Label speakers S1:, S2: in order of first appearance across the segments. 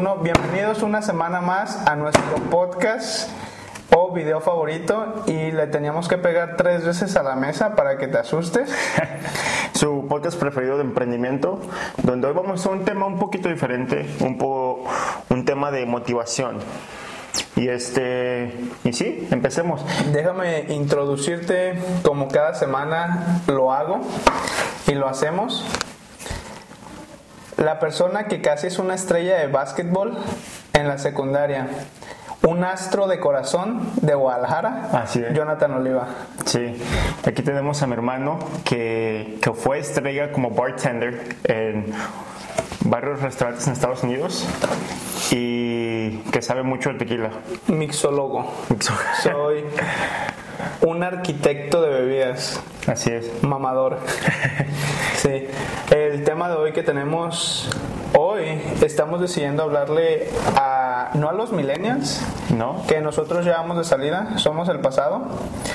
S1: Bueno, bienvenidos una semana más a nuestro podcast o video favorito y le teníamos que pegar tres veces a la mesa para que te asustes.
S2: Su podcast preferido de emprendimiento, donde hoy vamos a un tema un poquito diferente, un poco un tema de motivación. Y este, y sí, empecemos.
S1: Déjame introducirte como cada semana lo hago y lo hacemos. La persona que casi es una estrella de básquetbol en la secundaria. Un astro de corazón de Guadalajara.
S2: Así es.
S1: Jonathan Oliva.
S2: Sí, aquí tenemos a mi hermano que, que fue estrella como bartender en varios restaurantes en Estados Unidos y que sabe mucho de tequila.
S1: Mixólogo. Soy un arquitecto de bebidas.
S2: Así es.
S1: Mamador. Sí. El tema de hoy que tenemos hoy, estamos decidiendo hablarle a, no a los millennials,
S2: ¿No?
S1: que nosotros llevamos de salida, somos el pasado.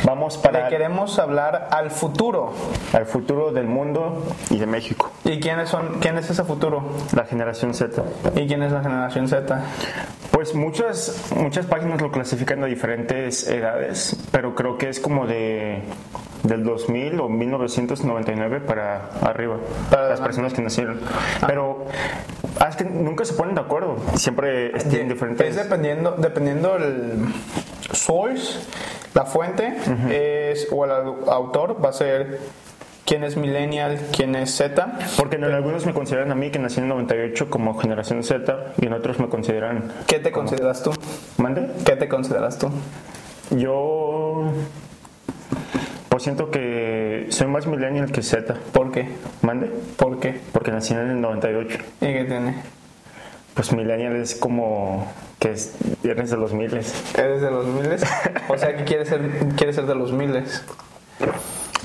S2: Vamos para
S1: Le queremos hablar al futuro.
S2: el futuro del mundo y de México,
S1: ¿Y quiénes son, quién es ese futuro?
S2: la generación Z.
S1: ¿Y quién es la generación Z?
S2: Pues muchas, muchas páginas lo clasifican a diferentes edades, pero creo que es como de del 2000 o 1999 para arriba,
S1: Para
S2: las personas que nacieron. Pero ah, es que nunca se ponen de acuerdo, siempre tienen diferentes...
S1: Es dependiendo, dependiendo el source, la fuente, es, o el au- autor, va a ser quién es millennial, quién es Z.
S2: Porque en algunos me consideran a mí que nací en el 98 como generación Z y en otros me consideran...
S1: ¿Qué te consideras tú?
S2: ¿Mande?
S1: ¿Qué te consideras tú?
S2: Yo... Pues siento que soy más millennial que Z.
S1: ¿Por qué?
S2: ¿Mande?
S1: ¿Por qué?
S2: Porque nací en el 98.
S1: ¿Y qué tiene?
S2: Pues millennial es como que es, eres de los miles.
S1: ¿Eres de los miles? O sea, que quieres ser, quieres ser de los miles.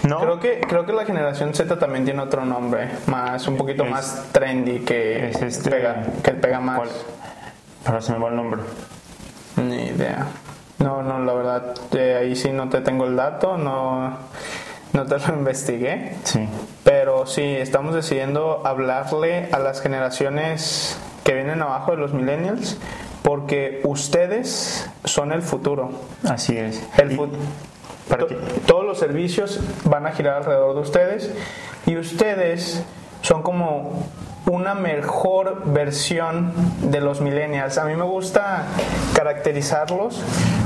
S2: No,
S1: Creo que, creo que la generación Z también tiene otro nombre, más un poquito
S2: Es-
S1: más trendy que
S2: es este-
S1: pega, que pega más.
S2: ¿Cuál? Ahora se me va el nombre.
S1: Ni idea. No, no, la verdad, eh, ahí sí no te tengo el dato, no, no te lo investigué.
S2: Sí.
S1: Pero sí, estamos decidiendo hablarle a las generaciones que vienen abajo de los millennials, porque ustedes son el futuro.
S2: Así es.
S1: El
S2: Y para
S1: to- todos los servicios van a girar alrededor de ustedes y ustedes son como una mejor versión de los millennials. A mí me gusta caracterizarlos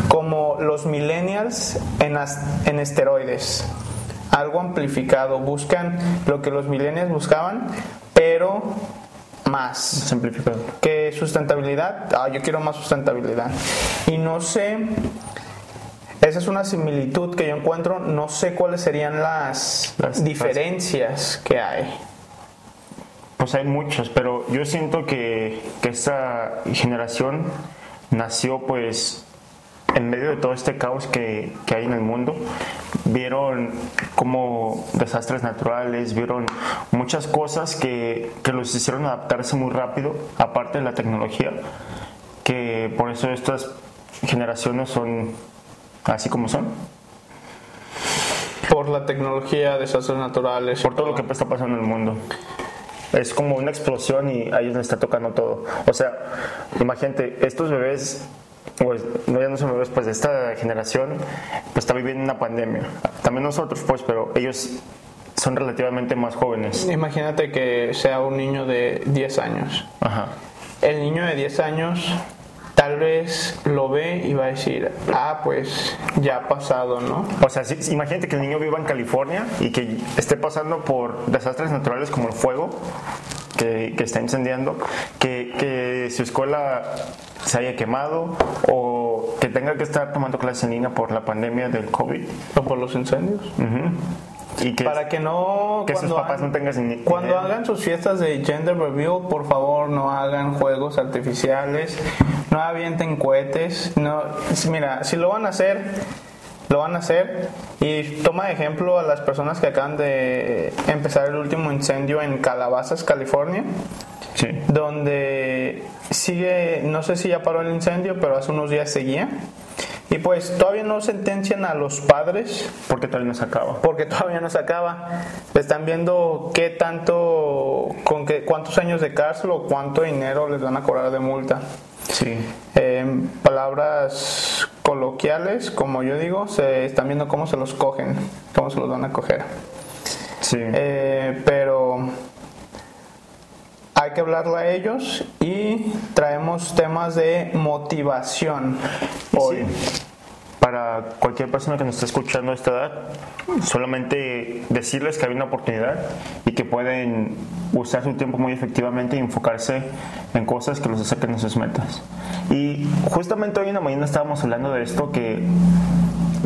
S1: como los millennials en, esteroides. Algo amplificado. Buscan lo que los millennials buscaban, pero más
S2: Simplificado.
S1: que sustentabilidad, ah, yo quiero más sustentabilidad. Y no sé, esa es una similitud que yo encuentro, no sé cuáles serían las,
S2: Las-
S1: diferencias que hay.
S2: Pues hay muchos, pero yo siento que, que esta generación nació pues en medio de todo este caos que, que hay en el mundo. Vieron como desastres naturales, vieron muchas cosas que, que los hicieron adaptarse muy rápido, aparte de la tecnología, que por eso estas generaciones son así como son,
S1: Por la tecnología, desastres naturales.
S2: por todo lo que está pasando en el mundo. Es como una explosión y a ellos les está tocando todo. O sea, imagínate, estos bebés, pues, no ya no son bebés, pues de esta generación, pues está viviendo una pandemia. También nosotros, pues, pero ellos son relativamente más jóvenes.
S1: Imagínate que sea un niño de 10 años.
S2: Ajá.
S1: El niño de 10 años tal vez lo ve y va a decir, ah, pues ya ha pasado, ¿no?
S2: O sea, sí, imagínate que el niño viva en California y que esté pasando por desastres naturales como el fuego que, que está incendiando, que, que su escuela se haya quemado o que tenga que estar tomando clases en línea por la pandemia del COVID.
S1: O por los incendios.
S2: Ujú. Y que,
S1: Para que no.
S2: que sus
S1: cuando
S2: papás
S1: hagan-
S2: no tengan ni-
S1: Cuando hagan sus fiestas de gender reveal, por favor, no hagan juegos artificiales, no avienten cohetes. No, mira, si lo van a hacer, lo van a hacer. Y toma de ejemplo a las personas que acaban de empezar el último incendio en Calabazas, California,
S2: Sí.
S1: donde sigue, no sé si ya paró el incendio, pero hace unos días seguía. Y pues todavía no sentencian a los padres
S2: Porque todavía no se acaba.
S1: porque todavía no se acaba. Están viendo qué tanto, con qué, cuántos años de cárcel o cuánto dinero les van a cobrar de multa.
S2: Sí.
S1: En palabras coloquiales, como yo digo, se están viendo cómo se los cogen, cómo se los van a coger.
S2: Sí.
S1: Eh, pero hay que hablarle a ellos y traemos temas de motivación hoy.
S2: Para cualquier persona que nos esté escuchando a esta edad, solamente decirles que hay una oportunidad y que pueden usar su tiempo muy efectivamente y enfocarse en cosas que los acerquen a sus metas. Y justamente hoy en la mañana estábamos hablando de esto, que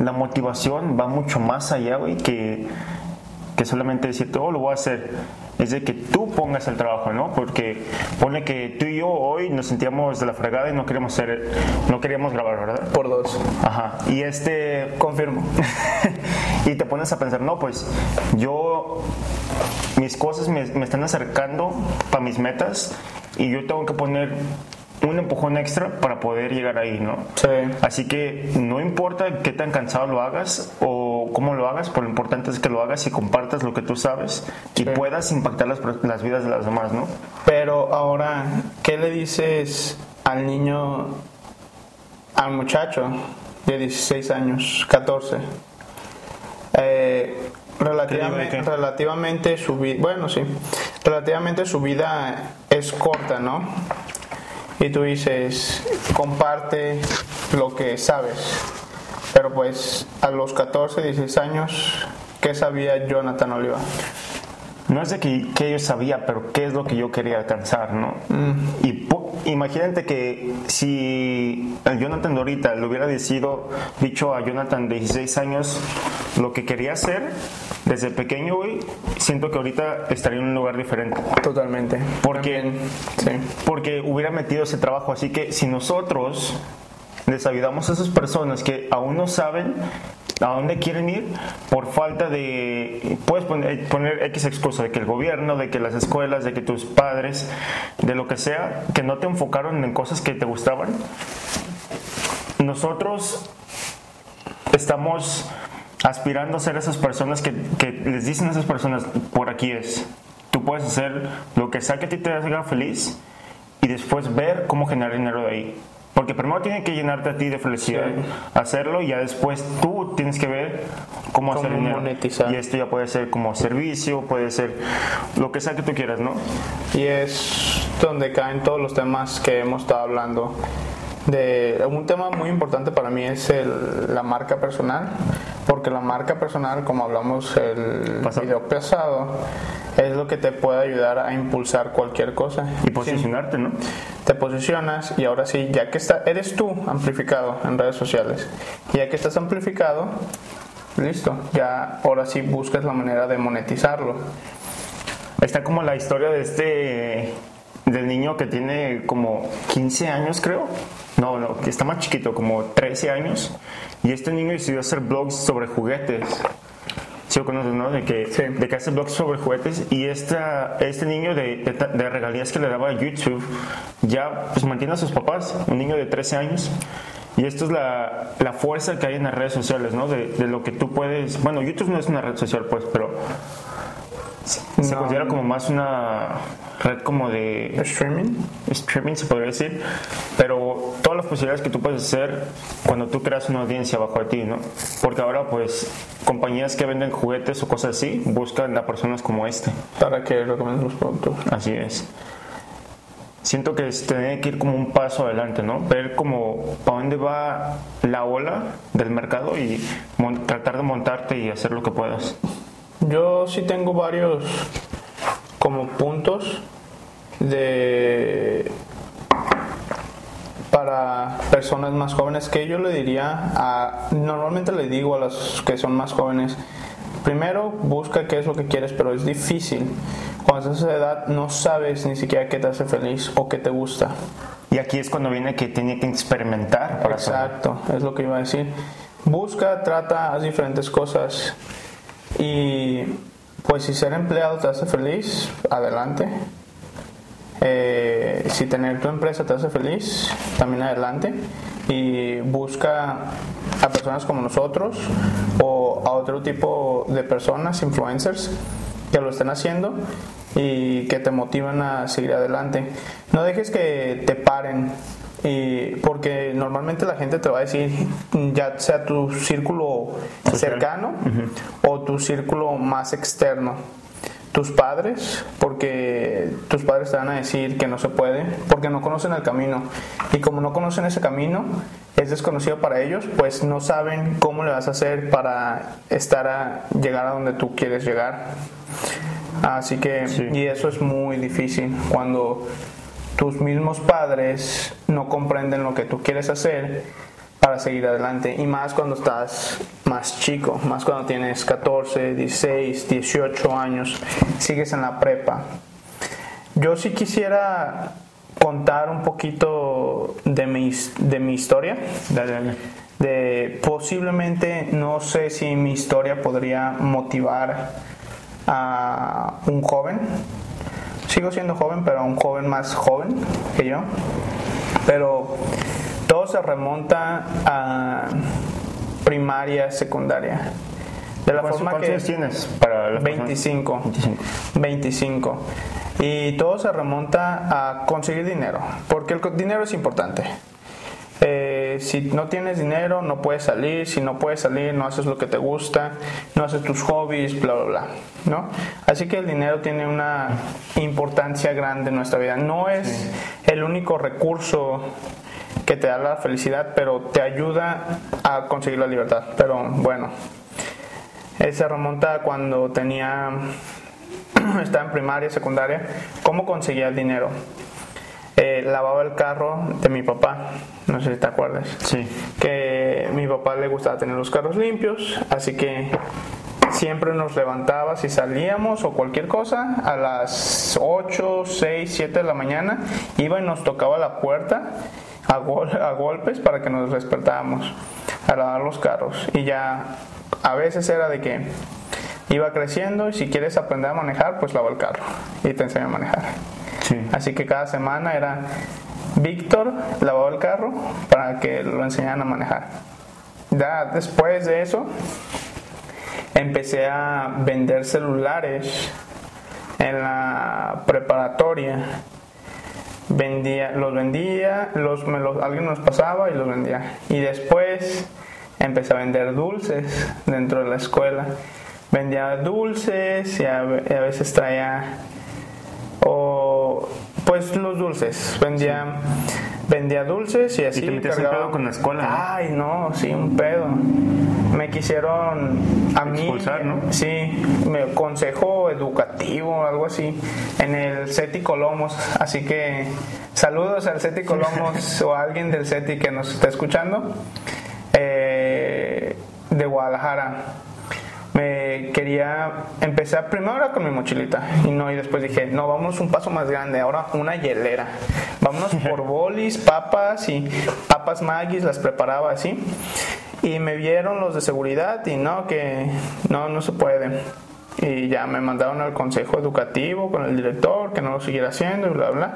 S2: la motivación va mucho más allá, güey, que, que solamente decirte, oh, lo voy a hacer. Es de que tú pongas el trabajo, ¿no? Porque pone que tú y yo hoy nos sentíamos de la fregada y no queríamos ser, no queríamos grabar, ¿verdad?
S1: Por dos.
S2: Ajá. Y este,
S1: Confirmo.
S2: y te pones a pensar, no, pues yo, mis cosas me, me están acercando para mis metas y yo tengo que poner un empujón extra para poder llegar ahí, ¿no?
S1: Sí.
S2: Así que no importa qué tan cansado lo hagas o cómo lo hagas, pero lo importante es que lo hagas y compartas lo que tú sabes y
S1: Sí.
S2: puedas impactar las, las vidas de las demás, ¿no?
S1: Pero ahora, ¿qué le dices al niño, al muchacho de 16 años, 14? Eh, relativamente, relativamente su vida, bueno, sí, relativamente su vida es corta, ¿no? Y tú dices, comparte lo que sabes. Pero pues a los 14, 16 años, ¿qué sabía Jonathan Oliva?
S2: No es de que, que yo sabía, pero qué es lo que yo quería alcanzar, ¿no? Y po- imagínate que si el Jonathan de ahorita le hubiera decido, dicho a Jonathan de 16 años lo que quería hacer desde pequeño, güey, siento que ahorita estaría en un lugar diferente.
S1: Totalmente.
S2: Porque,
S1: También, sí.
S2: porque hubiera metido ese trabajo. Así que si nosotros les ayudamos a esas personas que aún no saben a dónde quieren ir por falta de puedes poner, poner X excusa de que el gobierno, de que las escuelas, de que tus padres, de lo que sea, que no te enfocaron en cosas que te gustaban. Nosotros estamos aspirando a ser esas personas que, que les dicen a esas personas, por aquí es. Tú puedes hacer lo que sea que a ti te haga feliz y después ver cómo generar dinero de ahí. Porque primero tiene que llenarte a ti de felicidad,
S1: Sí.
S2: hacerlo y ya después tú tienes que ver cómo, hacer
S1: Cómo
S2: dinero.
S1: monetizar.
S2: Y esto ya puede ser como servicio, puede ser lo que sea que tú quieras, ¿no?
S1: Y es donde caen todos los temas que hemos estado hablando. De, un tema muy importante para mí es el- la marca personal, porque la marca personal, como hablamos el
S2: Pasado.
S1: video pasado, es lo que te puede ayudar a impulsar cualquier cosa.
S2: Y posicionarte, ¿no?
S1: te posicionas y ahora sí, ya que está, eres tú amplificado en redes sociales, ya que estás amplificado, listo, ya ahora sí buscas la manera de monetizarlo.
S2: Está como la historia de este del niño que tiene como 15 años, creo. No, no, que está más chiquito, como 13 años. Y este niño decidió hacer blogs sobre juguetes. Sí lo conoces, ¿no? De que,
S1: Sí.
S2: de que hace blogs sobre juguetes. Y esta, este niño de, de, de regalías que le daba a YouTube ya pues mantiene a sus papás. Un niño de 13 años. Y esto es la, la fuerza que hay en las redes sociales, ¿no? De, de lo que tú puedes... Bueno, YouTube no es una red social, pues, pero se
S1: No.
S2: considera como más una red como de
S1: Streaming.
S2: streaming, se podría decir, pero todas las posibilidades que tú puedes hacer cuando tú creas una audiencia bajo de ti, ¿no? Porque ahora, pues, compañías que venden juguetes o cosas así buscan a personas como este.
S1: para que recomiendes los productos.
S2: Así es. Siento que se tiene que ir como un paso adelante, ¿no? Ver como para dónde va la ola del mercado y tratar de montarte y hacer lo que puedas.
S1: Yo sí tengo varios como puntos de para personas más jóvenes que yo le diría a normalmente le digo a los que son más jóvenes primero busca qué es lo que quieres pero es difícil cuando estás a esa edad no sabes ni siquiera qué te hace feliz o qué te gusta
S2: Y aquí es cuando viene que tiene que experimentar para saber.
S1: Exacto, es lo que iba a decir. Busca, trata, haz diferentes cosas. Y pues si ser empleado te hace feliz, adelante. Eh, si tener tu empresa te hace feliz, también adelante. Y busca a personas como nosotros o a otro tipo de personas, influencers, que lo estén haciendo y que te motiven a seguir adelante. No dejes que te paren. Y porque normalmente la gente te va a decir, ya sea tu círculo cercano o tu círculo más externo tus padres, porque tus padres te van a decir que no se puede, porque no conocen el camino. Y como no conocen ese camino, es desconocido para ellos, pues no saben cómo le vas a hacer para estar a llegar a donde tú quieres llegar. Así que, y eso es muy difícil cuando tus mismos padres no comprenden lo que tú quieres hacer para seguir adelante. Y más cuando estás más chico, más cuando tienes 14, 16, 18 años, sigues en la prepa. Yo sí quisiera contar un poquito de mi, de mi historia. De posiblemente, no sé si mi historia podría motivar a un joven. Sigo siendo joven, pero un joven más joven que yo. Pero todo se remonta a primaria, secundaria.
S2: De la forma que tienes para
S1: 25, 25. 25. Y todo se remonta a conseguir dinero, porque el dinero es importante. Eh, si no tienes dinero, no puedes salir. Si no puedes salir, no haces lo que te gusta, no haces tus hobbies, bla, bla, bla. ¿no? Así que el dinero tiene una importancia grande en nuestra vida. No es el único recurso que te da la felicidad, pero te ayuda a conseguir la libertad. Pero bueno, se remonta cuando tenía, estaba en primaria, secundaria, cómo conseguía el dinero. Eh, lavaba el carro de mi papá, no sé si te acuerdas.
S2: Sí.
S1: Que mi papá le gustaba tener los carros limpios, así que siempre nos levantaba si salíamos o cualquier cosa a las 8, 6, 7 de la mañana, iba y nos tocaba la puerta a, golpes para que nos despertáramos a lavar los carros. Y ya a veces era de que iba creciendo y si quieres aprender a manejar, pues lava el carro y te enseña a manejar. Así que cada semana era Víctor lavaba el carro para que lo enseñaran a manejar. Ya después de eso empecé a vender celulares en la preparatoria vendía, los vendía, los, me los, alguien nos pasaba y los vendía. Y después empecé a vender dulces dentro de la escuela. Vendía dulces y a, veces traía, pues los dulces, vendía, vendía dulces y así.
S2: ¿Y te pedo con la escuela?
S1: Ay, no, sí, un pedo me quisieron a mí
S2: expulsar, ¿no?
S1: Sí, me consejo educativo, algo así, en el CETI Colomos. Así que saludos al CETI Colomos o a alguien del CETI que nos está escuchando eh, de Guadalajara. Me quería empezar primero con mi mochilita y no y después dije no vamos un paso más grande ahora una hielera vámonos por bolis papas y papas magis las preparaba así y me vieron los de seguridad y no, que no, no se puede. Y ya me mandaron al consejo educativo con el director, que no lo siguiera haciendo y bla, bla.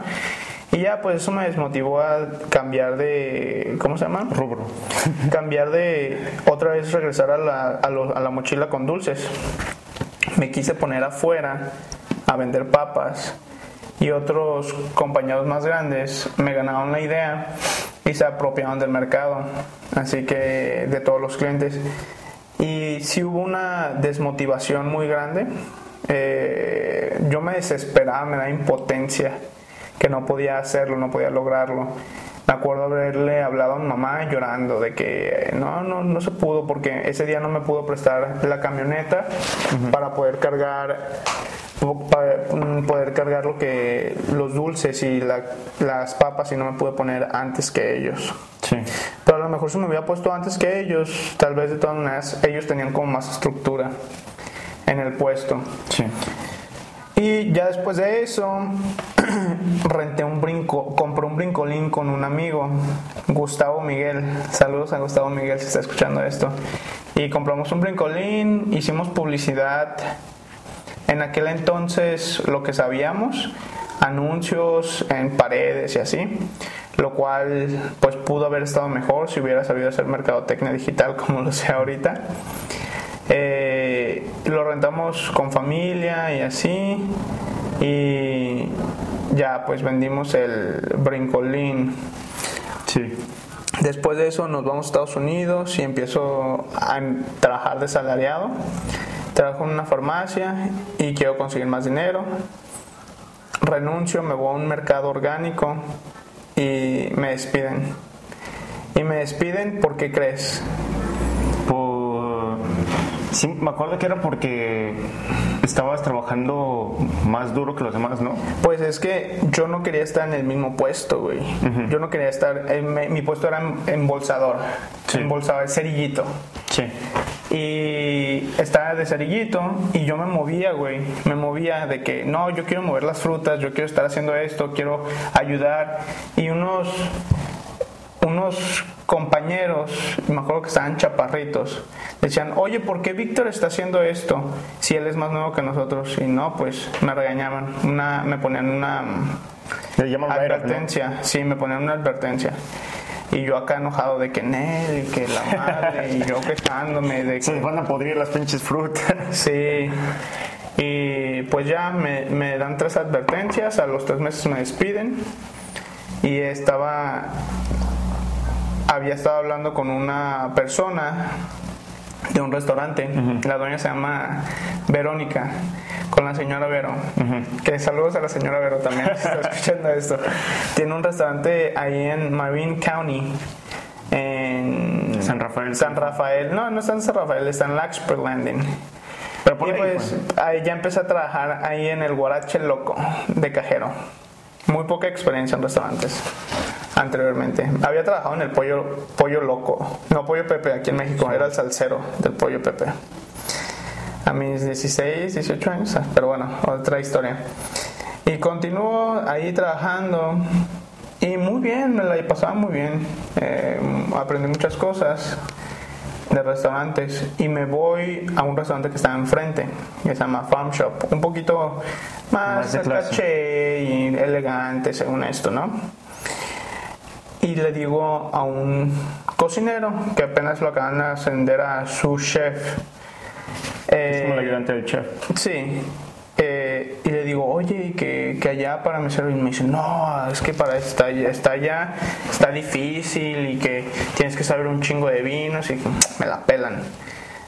S1: Y ya pues eso me desmotivó a cambiar de, ¿cómo se llama?
S2: Rubro.
S1: cambiar de, otra vez regresar a la, a, a la mochila con dulces. Me quise poner afuera a vender papas y otros compañeros más grandes me ganaron la idea y se apropiaron del mercado, así que de todos los clientes. Y si hubo una desmotivación muy grande, eh, yo me desesperaba, me da impotencia que no podía hacerlo, no podía lograrlo. Me acuerdo haberle hablado a mi mamá llorando de que no, no, no se pudo porque ese día no me pudo prestar la camioneta para poder cargar para mm, poder cargar lo que los dulces y las papas y no me pude poner antes que ellos.
S2: Sí.
S1: Pero a lo mejor si me hubiera puesto antes que ellos, tal vez de todas maneras ellos tenían como más estructura en el puesto.
S2: Sí.
S1: Y ya después de eso, renté un brinco, compré un brincolín con un amigo, Gustavo Miguel. Saludos a Gustavo Miguel si está escuchando esto. Y compramos un brincolín, hicimos publicidad en aquel entonces lo que sabíamos, anuncios en paredes y así, lo cual pues pudo haber estado mejor si hubiera sabido hacer mercadotecnia digital como lo sé ahorita. Eh, lo rentamos con familia y así y ya pues vendimos el brincolín.
S2: Sí.
S1: Después de eso nos vamos a Estados Unidos y empiezo a trabajar de salariado. Trabajo en una farmacia y quiero conseguir más dinero. Renuncio, me voy a un mercado orgánico y me despiden. Y me despiden, ¿por qué crees?
S2: Sí, me acuerdo que era porque estabas trabajando más duro que los demás, ¿no?
S1: Pues es que yo no quería estar en el mismo puesto, güey. Yo no quería estar, eh, mi puesto era em- embolsador,
S2: Sí.
S1: embolsador, cerillito.
S2: Sí.
S1: Y estaba de cerillito y yo me movía, güey. Me movía de que, no, yo quiero mover las frutas, yo quiero estar haciendo esto, quiero ayudar. Y unos, unos compañeros, me acuerdo que estaban chaparritos, decían, oye, ¿por qué Víctor está haciendo esto si él es más nuevo que nosotros? Y no, pues me regañaban, una, me ponían una advertencia, sí, me ponían una advertencia. Y yo acá enojado de que Nel, que la madre, y yo quejándome de que...
S2: Se van a podrir las pinches frutas.
S1: Sí. Y pues ya me, me dan tres advertencias, a los tres meses me despiden. Y estaba. Había estado hablando con una persona de un restaurante. La dueña se llama Verónica, con la señora Vero. Que saludos a la señora Vero también, si está escuchando esto. Tiene un restaurante ahí en Marine County. En
S2: San Rafael.
S1: San Rafael. No, no está en San Rafael, está en Larkspur Landing.
S2: Pero por
S1: y
S2: ahí,
S1: pues ahí ya empecé a trabajar ahí en el Guarache Loco de cajero. Muy poca experiencia en restaurantes anteriormente. Había trabajado en el pollo, pollo loco, no pollo Pepe aquí en México, era el salsero del pollo Pepe. A mis 16, 18 años, ah, pero bueno, otra historia. Y continúo ahí trabajando y muy bien, me la pasaba muy bien. Eh, aprendí muchas cosas de restaurantes y me voy a un restaurante que está enfrente, que se llama Farm Shop, un poquito más,
S2: Más de
S1: caché y elegante según esto, ¿no? Y le digo a un cocinero que apenas lo acaban de ascender a su chef.
S2: Es como el
S1: eh,
S2: ayudante del chef.
S1: Sí. eh, y le digo, oye, que, que allá para mesero. Y me dice, no, es que para está, está allá, está difícil y que tienes que saber un chingo de vinos y me la pelan.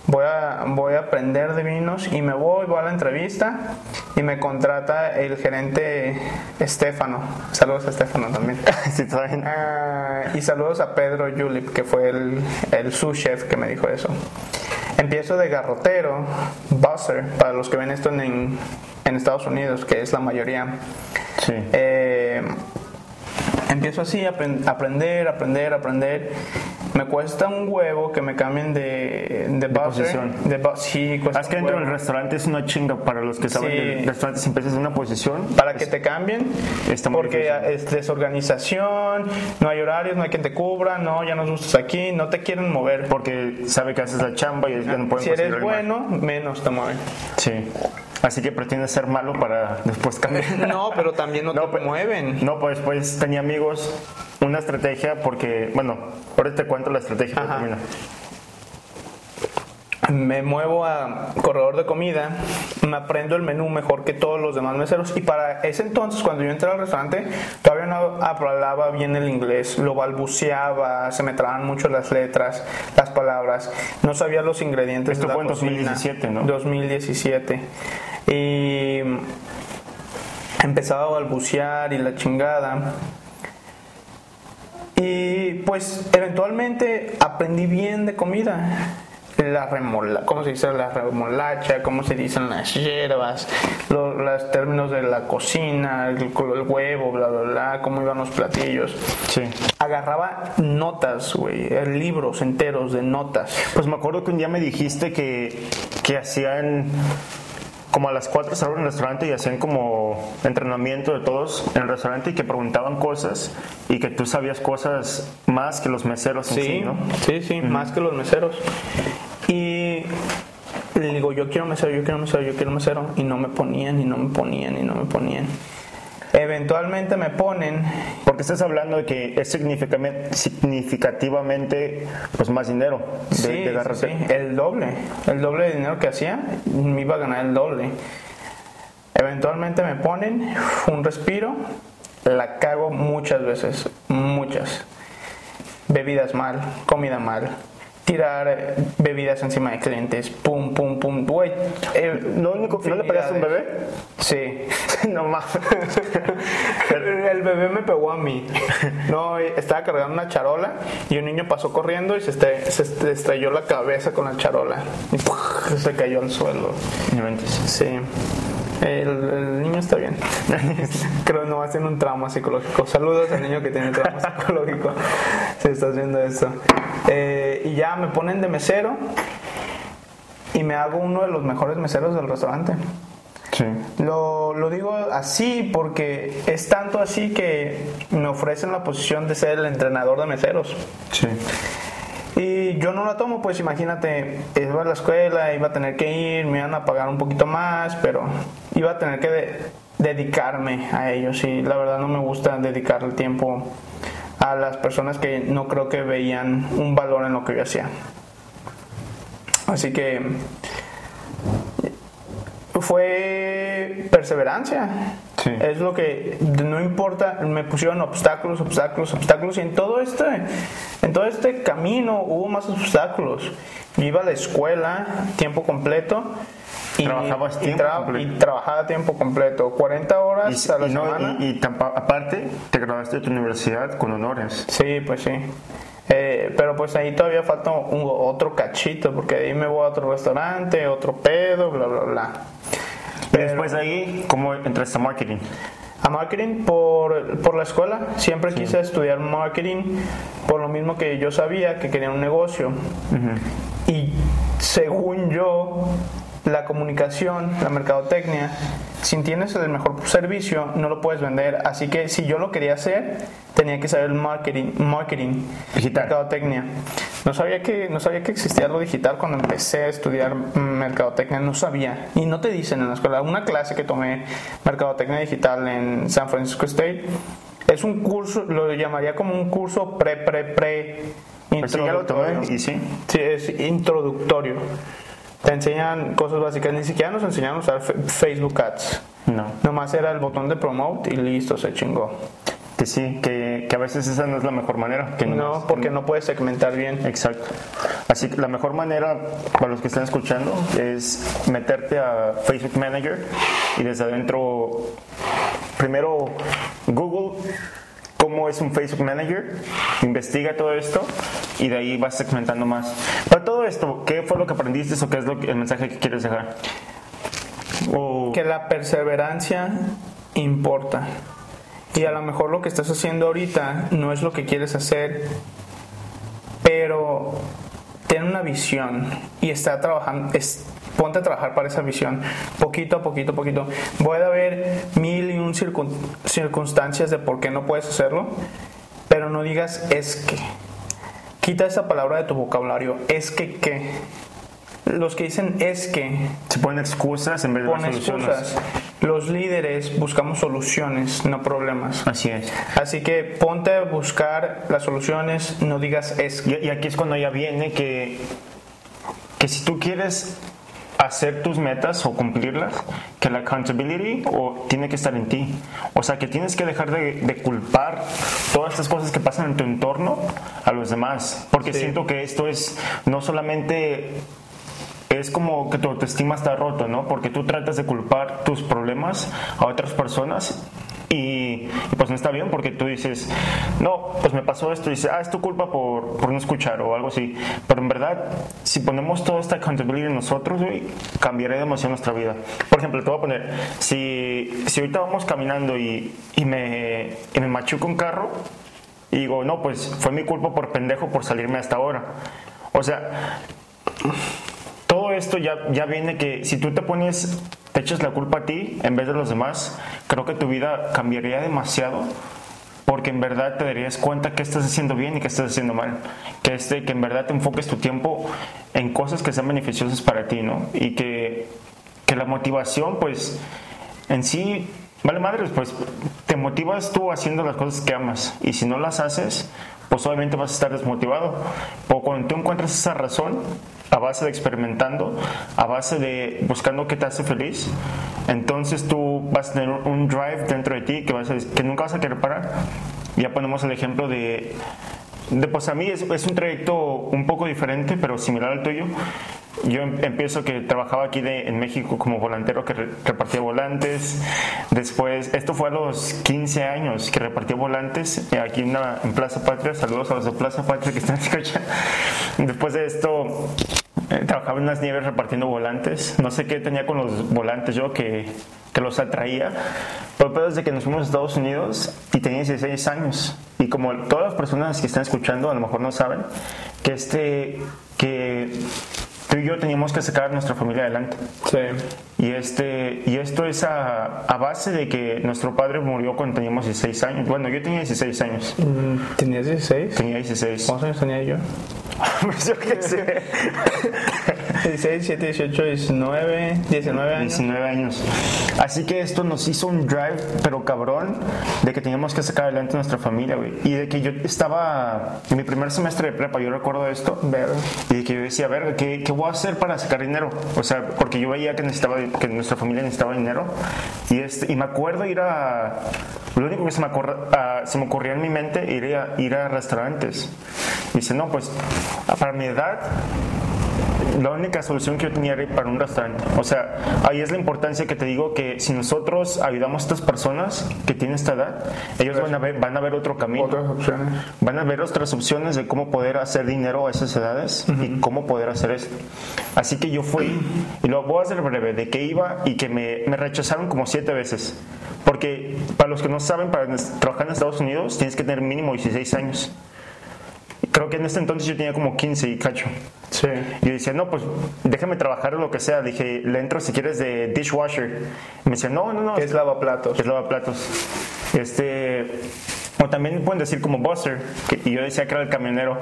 S1: Voy a, voy a aprender de vinos y me voy, voy a la entrevista y me contrata el gerente Estefano. Saludos a Estefano también.
S2: Sí.
S1: Ah, y saludos a Pedro Yulip, que fue el, el sous chef que me dijo eso. Empiezo de garrotero, buzzer, para los que ven esto en, en Estados Unidos, que es la mayoría.
S2: Sí.
S1: Eh, empiezo así a aprender, aprender, aprender. Me cuesta un huevo que me cambien de, de, buzzer.
S2: posición.
S1: De sí, cuesta
S2: Es que dentro del
S1: huevo.
S2: restaurante es una chinga para los que saben
S1: Sí.
S2: del restaurante. Si empiezas en una posición,
S1: para que te cambien
S2: Está muy
S1: porque
S2: difícil.
S1: es desorganización no hay horarios no hay quien te cubra no ya nos gustas aquí no te quieren mover
S2: porque sabe que haces la chamba y ya no pueden
S1: si eres bueno menos te mueven
S2: Sí. Así que pretendes ser malo para después cambiar.
S1: no pero también no,
S2: No,
S1: te
S2: pero-
S1: mueven
S2: No, pues pues tenía amigos, una estrategia porque, bueno, ahora te cuento la estrategia.
S1: Me muevo a corredor de comida, me aprendo el menú mejor que todos los demás meseros y para ese entonces cuando yo entré al restaurante todavía no hablaba bien el inglés, lo balbuceaba, se me traban mucho las letras, las palabras, no sabía los ingredientes
S2: Esto
S1: de la
S2: fue en
S1: cocina.
S2: 2017, ¿no?
S1: 2017 y empezaba a balbucear y la chingada. Y pues eventualmente aprendí bien de comida. La remola, ¿cómo se dice la remolacha? ¿Cómo se dicen las hierbas? Los, los términos de la cocina, el, el huevo, bla, bla, bla, cómo iban los platillos.
S2: Sí.
S1: Agarraba notas, güey, eh, libros enteros de notas.
S2: Pues me acuerdo que un día me dijiste que, que hacían como a las 4 estaban en el restaurante y hacían como entrenamiento de todos en el restaurante y que preguntaban cosas y que tú sabías cosas más que los meseros en sí,
S1: Sí,
S2: ¿no?
S1: sí, sí, más que los meseros. Y le digo, yo quiero mesero, yo quiero mesero, yo quiero mesero. Y no me ponían, y no me ponían, y no me ponían. Eventualmente me ponen,
S2: Porque estás hablando de que es significativamente pues más dinero de,
S1: sí,
S2: de
S1: sí, el doble, el doble de dinero que hacía, me iba a ganar el doble. Eventualmente me ponen un respiro, la cago muchas veces, muchas. Bebidas mal, comida mal, tirar eh, bebidas encima de clientes, pum, pum, pum, güey. eh,
S2: ¿No, único, ¿No le pegaste a un bebé?
S1: Sí.
S2: no más.
S1: El bebé me pegó a mí. No, estaba cargando una charola y un niño pasó corriendo y se, estre- se estre- estrelló la cabeza con la charola. Y ¡puf! se cayó al suelo. Sí. El, el niño está bien. Creo que no va a tener un trauma psicológico. Saludos al niño que tiene trauma psicológico. Si estás viendo esto. Eh, y ya me ponen de mesero y me hago uno de los mejores meseros del restaurante.
S2: Sí.
S1: Lo, lo digo así porque es tanto así que me ofrecen la posición de ser el entrenador de meseros.
S2: Sí.
S1: Y yo no la tomo, pues imagínate, iba a la escuela, iba a tener que ir, me iban a pagar un poquito más, pero iba a tener que de- dedicarme a ellos y la verdad no me gusta dedicar el tiempo a las personas que no creo que veían un valor en lo que yo hacía. Así que fue perseverancia.
S2: Sí.
S1: Es lo que no importa, me pusieron obstáculos, obstáculos, obstáculos y en todo este en todo este camino hubo más obstáculos. Yo iba a la escuela tiempo completo y,
S2: Trabajabas
S1: y
S2: tiempo
S1: tra-
S2: completo.
S1: y trabajaba tiempo completo, 40 horas a la
S2: Y, y no-
S1: semana.
S2: y- y aparte, te graduaste de tu universidad con honores.
S1: Sí, pues sí. Eh, pero pues ahí todavía falta un- otro cachito, porque ahí me voy a otro restaurante, otro pedo, bla, bla, bla.
S2: Y después de ahí, ¿cómo entraste a marketing?
S1: A marketing por, por la escuela. Siempre quise estudiar marketing por lo mismo que yo sabía que quería un negocio. Y según yo, la comunicación, la mercadotecnia, si tienes el mejor servicio, no lo puedes vender. Así que si yo lo quería hacer, tenía que saber marketing, marketing
S2: Digital.
S1: mercadotecnia. No sabía que no sabía que existía lo digital cuando empecé a estudiar mercadotecnia, no sabía. Y no te dicen en la escuela, una clase que tomé mercadotecnia digital en San Francisco State es un curso, lo llamaría como un curso pre pre pre
S2: Pues sí, ya lo tomé
S1: introductorio.
S2: y sí.
S1: Sí, es introductorio. Te enseñan cosas básicas, ni siquiera nos enseñaron a usar Facebook Ads.
S2: No.
S1: Nomás era el botón de promote y listo, se chingó.
S2: Que sí, que, que a veces esa no es la mejor manera. Que
S1: No, porque no puedes segmentar bien.
S2: Exacto. Así que la mejor manera para los que están escuchando es meterte a Facebook Manager y desde adentro, primero Google cómo es un Facebook Manager, investiga todo esto y de ahí vas segmentando más. Para todo esto, ¿qué fue lo que aprendiste o qué es lo que- el mensaje que quieres dejar?
S1: Que la perseverancia importa. Y a lo mejor lo que estás haciendo ahorita no es lo que quieres hacer, pero ten una visión y está trabajando, ponte a trabajar para esa visión, poquito a poquito, poquito. Puede haber mil y un circun- circunstancias de por qué no puedes hacerlo, pero no digas es que. Quita esa palabra de tu vocabulario, es que qué. Los que dicen es que
S2: se ponen excusas en vez de dar
S1: pone
S2: soluciones.
S1: excusas. Los líderes buscamos soluciones, no problemas.
S2: Así es.
S1: Así que ponte a buscar las soluciones, no digas es que.
S2: Y aquí es cuando ya viene que, que si tú quieres hacer tus metas o cumplirlas, que la accountability o, tiene que estar en ti. O sea, que tienes que dejar de, de culpar todas estas cosas que pasan en tu entorno a los demás. Porque
S1: Sí.
S2: siento que esto es no solamente es como que tu autoestima está roto, ¿no? Porque tú tratas de culpar tus problemas a otras personas y, pues no está bien porque tú dices, no, pues me pasó esto y dices, ah, es tu culpa por, por no escuchar o algo así. Pero en verdad, si ponemos toda esta accountability en nosotros, güey, demasiado nuestra vida. Por ejemplo, te voy a poner, si, si ahorita vamos caminando y, y, me, me machuco un carro y digo, no, pues fue mi culpa por pendejo por salirme hasta ahora. O sea, todo esto ya, ya viene que si tú te pones, te echas la culpa a ti en vez de los demás, creo que tu vida cambiaría demasiado porque en verdad te darías cuenta que estás haciendo bien y que estás haciendo mal. Que, este, que en verdad te enfoques tu tiempo en cosas que sean beneficiosas para ti, ¿no? Y que, que la motivación, pues, en sí vale madres, pues te motivas tú haciendo las cosas que amas y si no las haces, pues obviamente vas a estar desmotivado. O cuando tú encuentras esa razón, a base de experimentando, a base de buscando qué te hace feliz, entonces tú vas a tener un drive dentro de ti que, vas a- que nunca vas a querer parar. Ya ponemos el ejemplo de, de pues a mí es, es un trayecto un poco diferente, pero similar al tuyo. Yo em- empiezo que trabajaba aquí de- en México como volantero que re- repartía volantes. Después, esto fue a los 15 años que repartía volantes eh, aquí en, en Plaza Patria. Saludos a los de Plaza Patria que están escuchando. Después de esto, eh, trabajaba en las nieves repartiendo volantes. No sé qué tenía con los volantes yo que, que los atraía. Pero desde que nos fuimos a Estados Unidos y tenía 16 años. Y como todas las personas que están escuchando a lo mejor no saben, que este, que y yo teníamos que sacar a nuestra familia adelante.
S1: Sí.
S2: Y, este, y esto es a, a base de que nuestro padre murió cuando teníamos 16 años. Bueno, yo tenía 16 años.
S1: Mm, ¿Tenías 16?
S2: Tenía 16.
S1: ¿Cuántos años tenía yo?
S2: Pues yo qué sé.
S1: 16, 17, 18, 19, 19 años.
S2: 19 años. Así que esto nos hizo un drive, pero cabrón, de que teníamos que sacar adelante nuestra familia, güey. Y de que yo estaba en mi primer semestre de prepa, yo recuerdo esto.
S1: Verga.
S2: Y de que yo decía, verga, ¿qué, ¿qué voy a hacer para sacar dinero? O sea, porque yo veía que necesitaba, que nuestra familia necesitaba dinero. Y, este, y me acuerdo ir a. Lo único que se me, ocurra- ah, se me ocurría en mi mente era ir a restaurantes. Y dice, no, pues, para mi edad, la única solución que yo tenía era ir para un restaurante. O sea, ahí es la importancia que te digo que si nosotros ayudamos a estas personas que tienen esta edad, ellos van a ver, van a ver otro camino.
S1: Otras opciones.
S2: Van a ver otras opciones de cómo poder hacer dinero a esas edades y cómo poder hacer esto. Así que yo fui, y lo voy a hacer breve, de que iba y que me, me rechazaron como siete veces. Porque para los que no saben, para trabajar en Estados Unidos tienes que tener mínimo 16 años. Creo que en este entonces yo tenía como 15 y cacho.
S1: Sí.
S2: Y yo decía, no, pues déjame trabajar lo que sea. Dije, le entro si quieres de dishwasher. Y me decía, no, no, no.
S1: Es lavaplatos.
S2: Es lavaplatos. Este. O también pueden decir como Buster, que, y yo decía que era el camionero.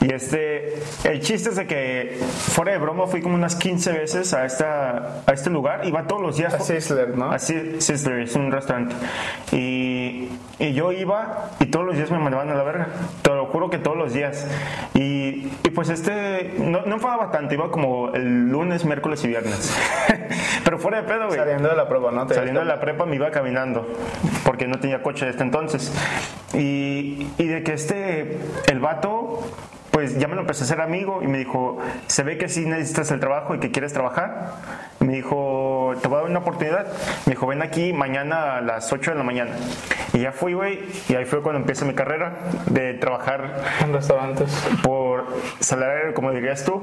S2: Y este, el chiste es de que, fuera de broma, fui como unas 15 veces a, esta, a este lugar. Iba todos los días.
S1: A Sizzler, ¿no?
S2: Así, Sizzler, es un restaurante. Y, y yo iba y todos los días me mandaban a la verga. Te lo juro que todos los días. Y, y pues este, no, no enfadaba tanto, iba como el lunes, miércoles y viernes. Pero fuera de pedo, güey.
S1: Saliendo de la prueba, ¿no? Te-
S2: Saliendo de la prepa me iba caminando, porque no tenía coche desde entonces. Y, y de que este, el vato, pues ya me lo empecé a hacer amigo y me dijo, se ve que sí necesitas el trabajo y que quieres trabajar. Me dijo, te voy a dar una oportunidad. Me dijo, ven aquí mañana a las 8 de la mañana. Y ya fui, güey, y ahí fue cuando empecé mi carrera de trabajar
S1: En restaurantes.
S2: por salario, como dirías tú,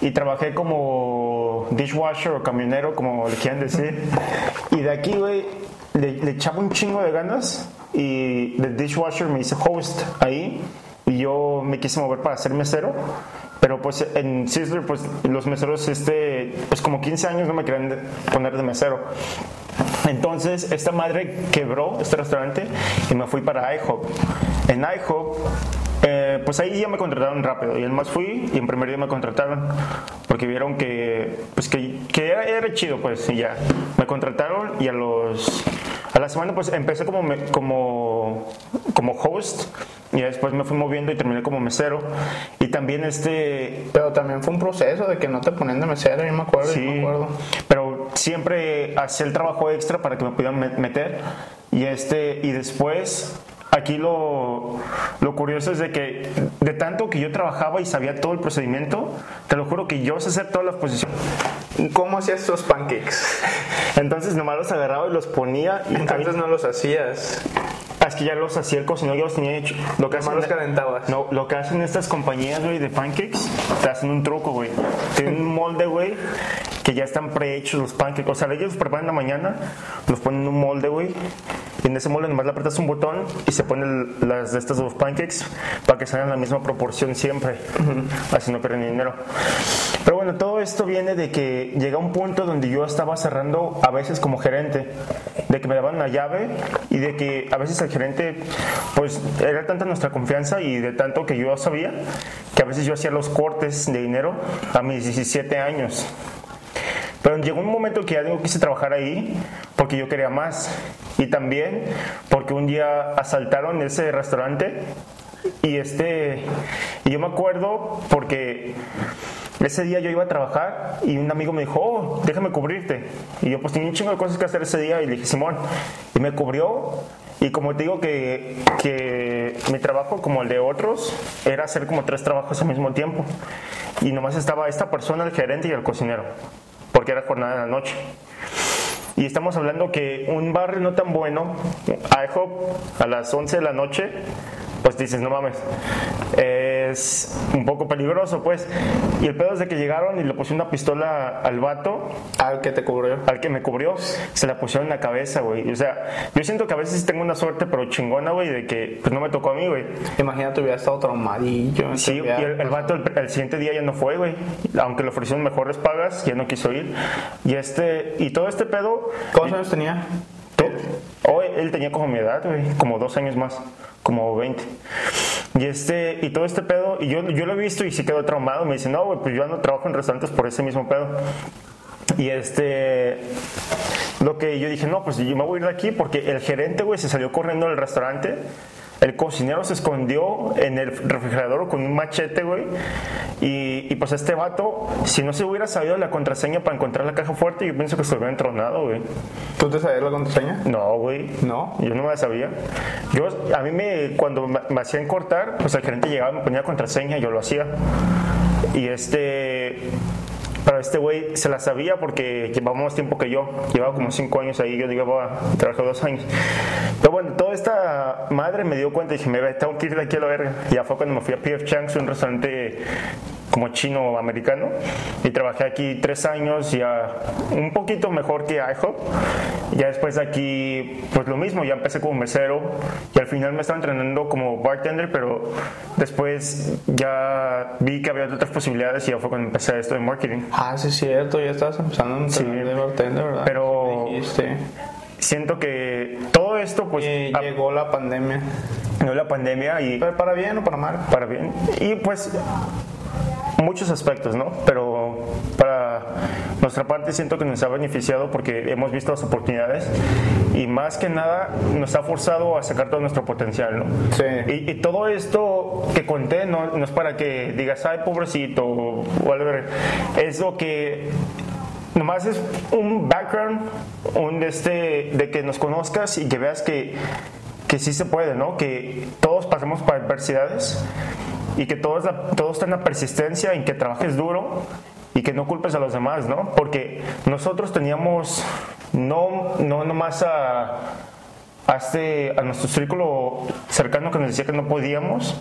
S2: y trabajé como dishwasher o camionero, como le quieran decir. Y de aquí, güey, le, le echaba un chingo de ganas y de dishwasher me hice host ahí y yo me quise mover para ser mesero. Pero pues en Sizzler, pues los meseros, este, pues como 15 años no me querían poner de mesero. Entonces, esta madre quebró este restaurante y me fui para IHOP. En IHOP, eh, pues ahí ya me contrataron rápido. Y el más fui y en primer día me contrataron porque vieron que, pues que, que era, era chido, pues, y ya. Me contrataron y a los... A la semana pues empecé como, me- como, como host y después me fui moviendo y terminé como mesero. Y también este,
S1: Pero también fue un proceso de que no te ponían de mesero, yo me acuerdo, yo
S2: Sí,
S1: me acuerdo.
S2: pero siempre hacía el trabajo extra para que me pudieran me- meter y este y después aquí lo, lo curioso es de que de tanto que yo trabajaba y sabía todo el procedimiento, te lo juro que yo sé hacer todas las posiciones.
S1: ¿Cómo hacías estos pancakes?
S2: Entonces nomás los agarraba y los ponía y
S1: Entonces no los hacías.
S2: es que ya los hacía el cocinero, ya los tenía hecho. Lo que
S1: Nomás los calentabas.
S2: No, lo que hacen estas compañías, güey, de pancakes, te hacen un truco, güey. Tienen un molde, güey, que ya están prehechos los pancakes. O sea, ellos los preparan en la mañana, los ponen en un molde, güey. Y en ese molde nomás le apretas un botón y se ponen las de estas dos pancakes para que salgan la misma proporción siempre. Así no pierden dinero. Pero bueno, todo esto viene de que llega un punto donde yo estaba cerrando a veces como gerente, de que me daban la llave y de que a veces el gerente, pues era tanta nuestra confianza y de tanto que yo sabía, que a veces yo hacía los cortes de dinero a mis 17 años. Pero llegó un momento que ya no quise trabajar ahí, porque yo quería más. Y también porque un día asaltaron ese restaurante y este y yo me acuerdo porque ese día yo iba a trabajar y un amigo me dijo, oh, déjame cubrirte. Y yo pues tenía un chingo de cosas que hacer ese día y le dije, Simón, y me cubrió. Y como te digo que, que mi trabajo, como el de otros, era hacer como tres trabajos al mismo tiempo. Y nomás estaba esta persona, el gerente y el cocinero, porque era jornada de la noche. Y estamos hablando que un barrio no tan bueno, IHOP, a las 11 de la noche, pues dices, no mames, es un poco peligroso, pues. Y el pedo es de que llegaron y le pusieron una pistola al vato.
S1: Al que te cubrió.
S2: Al que me cubrió, se la pusieron en la cabeza, güey. O sea, yo siento que a veces tengo una suerte, pero chingona, güey, de que pues no me tocó a mí, güey.
S1: Imagínate, hubiera estado traumadillo.
S2: Sí, y el, el vato el, el, siguiente día ya no fue, güey. Aunque le ofrecieron mejores pagas, ya no quiso ir. Y este, y todo este pedo.
S1: ¿Cuántos años tenía?
S2: Oh, él tenía como mi edad, güey, como dos años más, como 20. Y este, y todo este pedo, y yo, yo lo he visto y sí quedó traumado. Me dice, no, güey, pues yo no trabajo en restaurantes por ese mismo pedo. Y este, lo que yo dije, no, pues yo me voy a ir de aquí porque el gerente, güey, se salió corriendo del restaurante. El cocinero se escondió en el refrigerador con un machete, güey. Y, y, pues este vato, si no se hubiera sabido la contraseña para encontrar la caja fuerte, yo pienso que se hubiera entronado, güey.
S1: ¿Tú te sabías la contraseña?
S2: No, güey.
S1: ¿No?
S2: Yo no me la sabía. Yo, a mí me, cuando me, me hacían cortar, pues el gerente llegaba y me ponía contraseña, yo lo hacía. Y este... Pero este güey se la sabía porque llevaba más tiempo que yo. Llevaba como cinco años ahí, yo llevaba, trabajé dos años. Pero bueno, toda esta madre me dio cuenta y dije, me tengo que ir de aquí a la verga. Y ya fue cuando me fui a P.F. Chang's, un restaurante como chino americano. Y trabajé aquí tres años ya un poquito mejor que IHOP. Ya después de aquí pues lo mismo ya empecé como mesero. Y al final me estaba entrenando como bartender pero después ya vi que había otras posibilidades y ya fue cuando empecé esto de marketing.
S1: Ah sí es cierto ya estabas empezando a sí, de bartender verdad
S2: pero siento que todo esto pues
S1: y llegó la pandemia.
S2: No la pandemia y
S1: pero para bien o para mal
S2: para bien. Y pues muchos aspectos, ¿no? Pero para nuestra parte siento que nos ha beneficiado porque hemos visto las oportunidades y más que nada nos ha forzado a sacar todo nuestro potencial, ¿no?
S1: Sí.
S2: Y, y todo esto que conté no, no, es para que digas, ay, pobrecito, o whatever. Es lo que nomás es un background un este, de que nos conozcas y que veas que, que sí se puede, ¿no? Que todos pasamos por adversidades y que todo, todo está en la persistencia, en que trabajes duro y que no culpes a los demás, ¿no? Porque nosotros teníamos no, no nomás a, a, este, a nuestro círculo cercano que nos decía que no podíamos,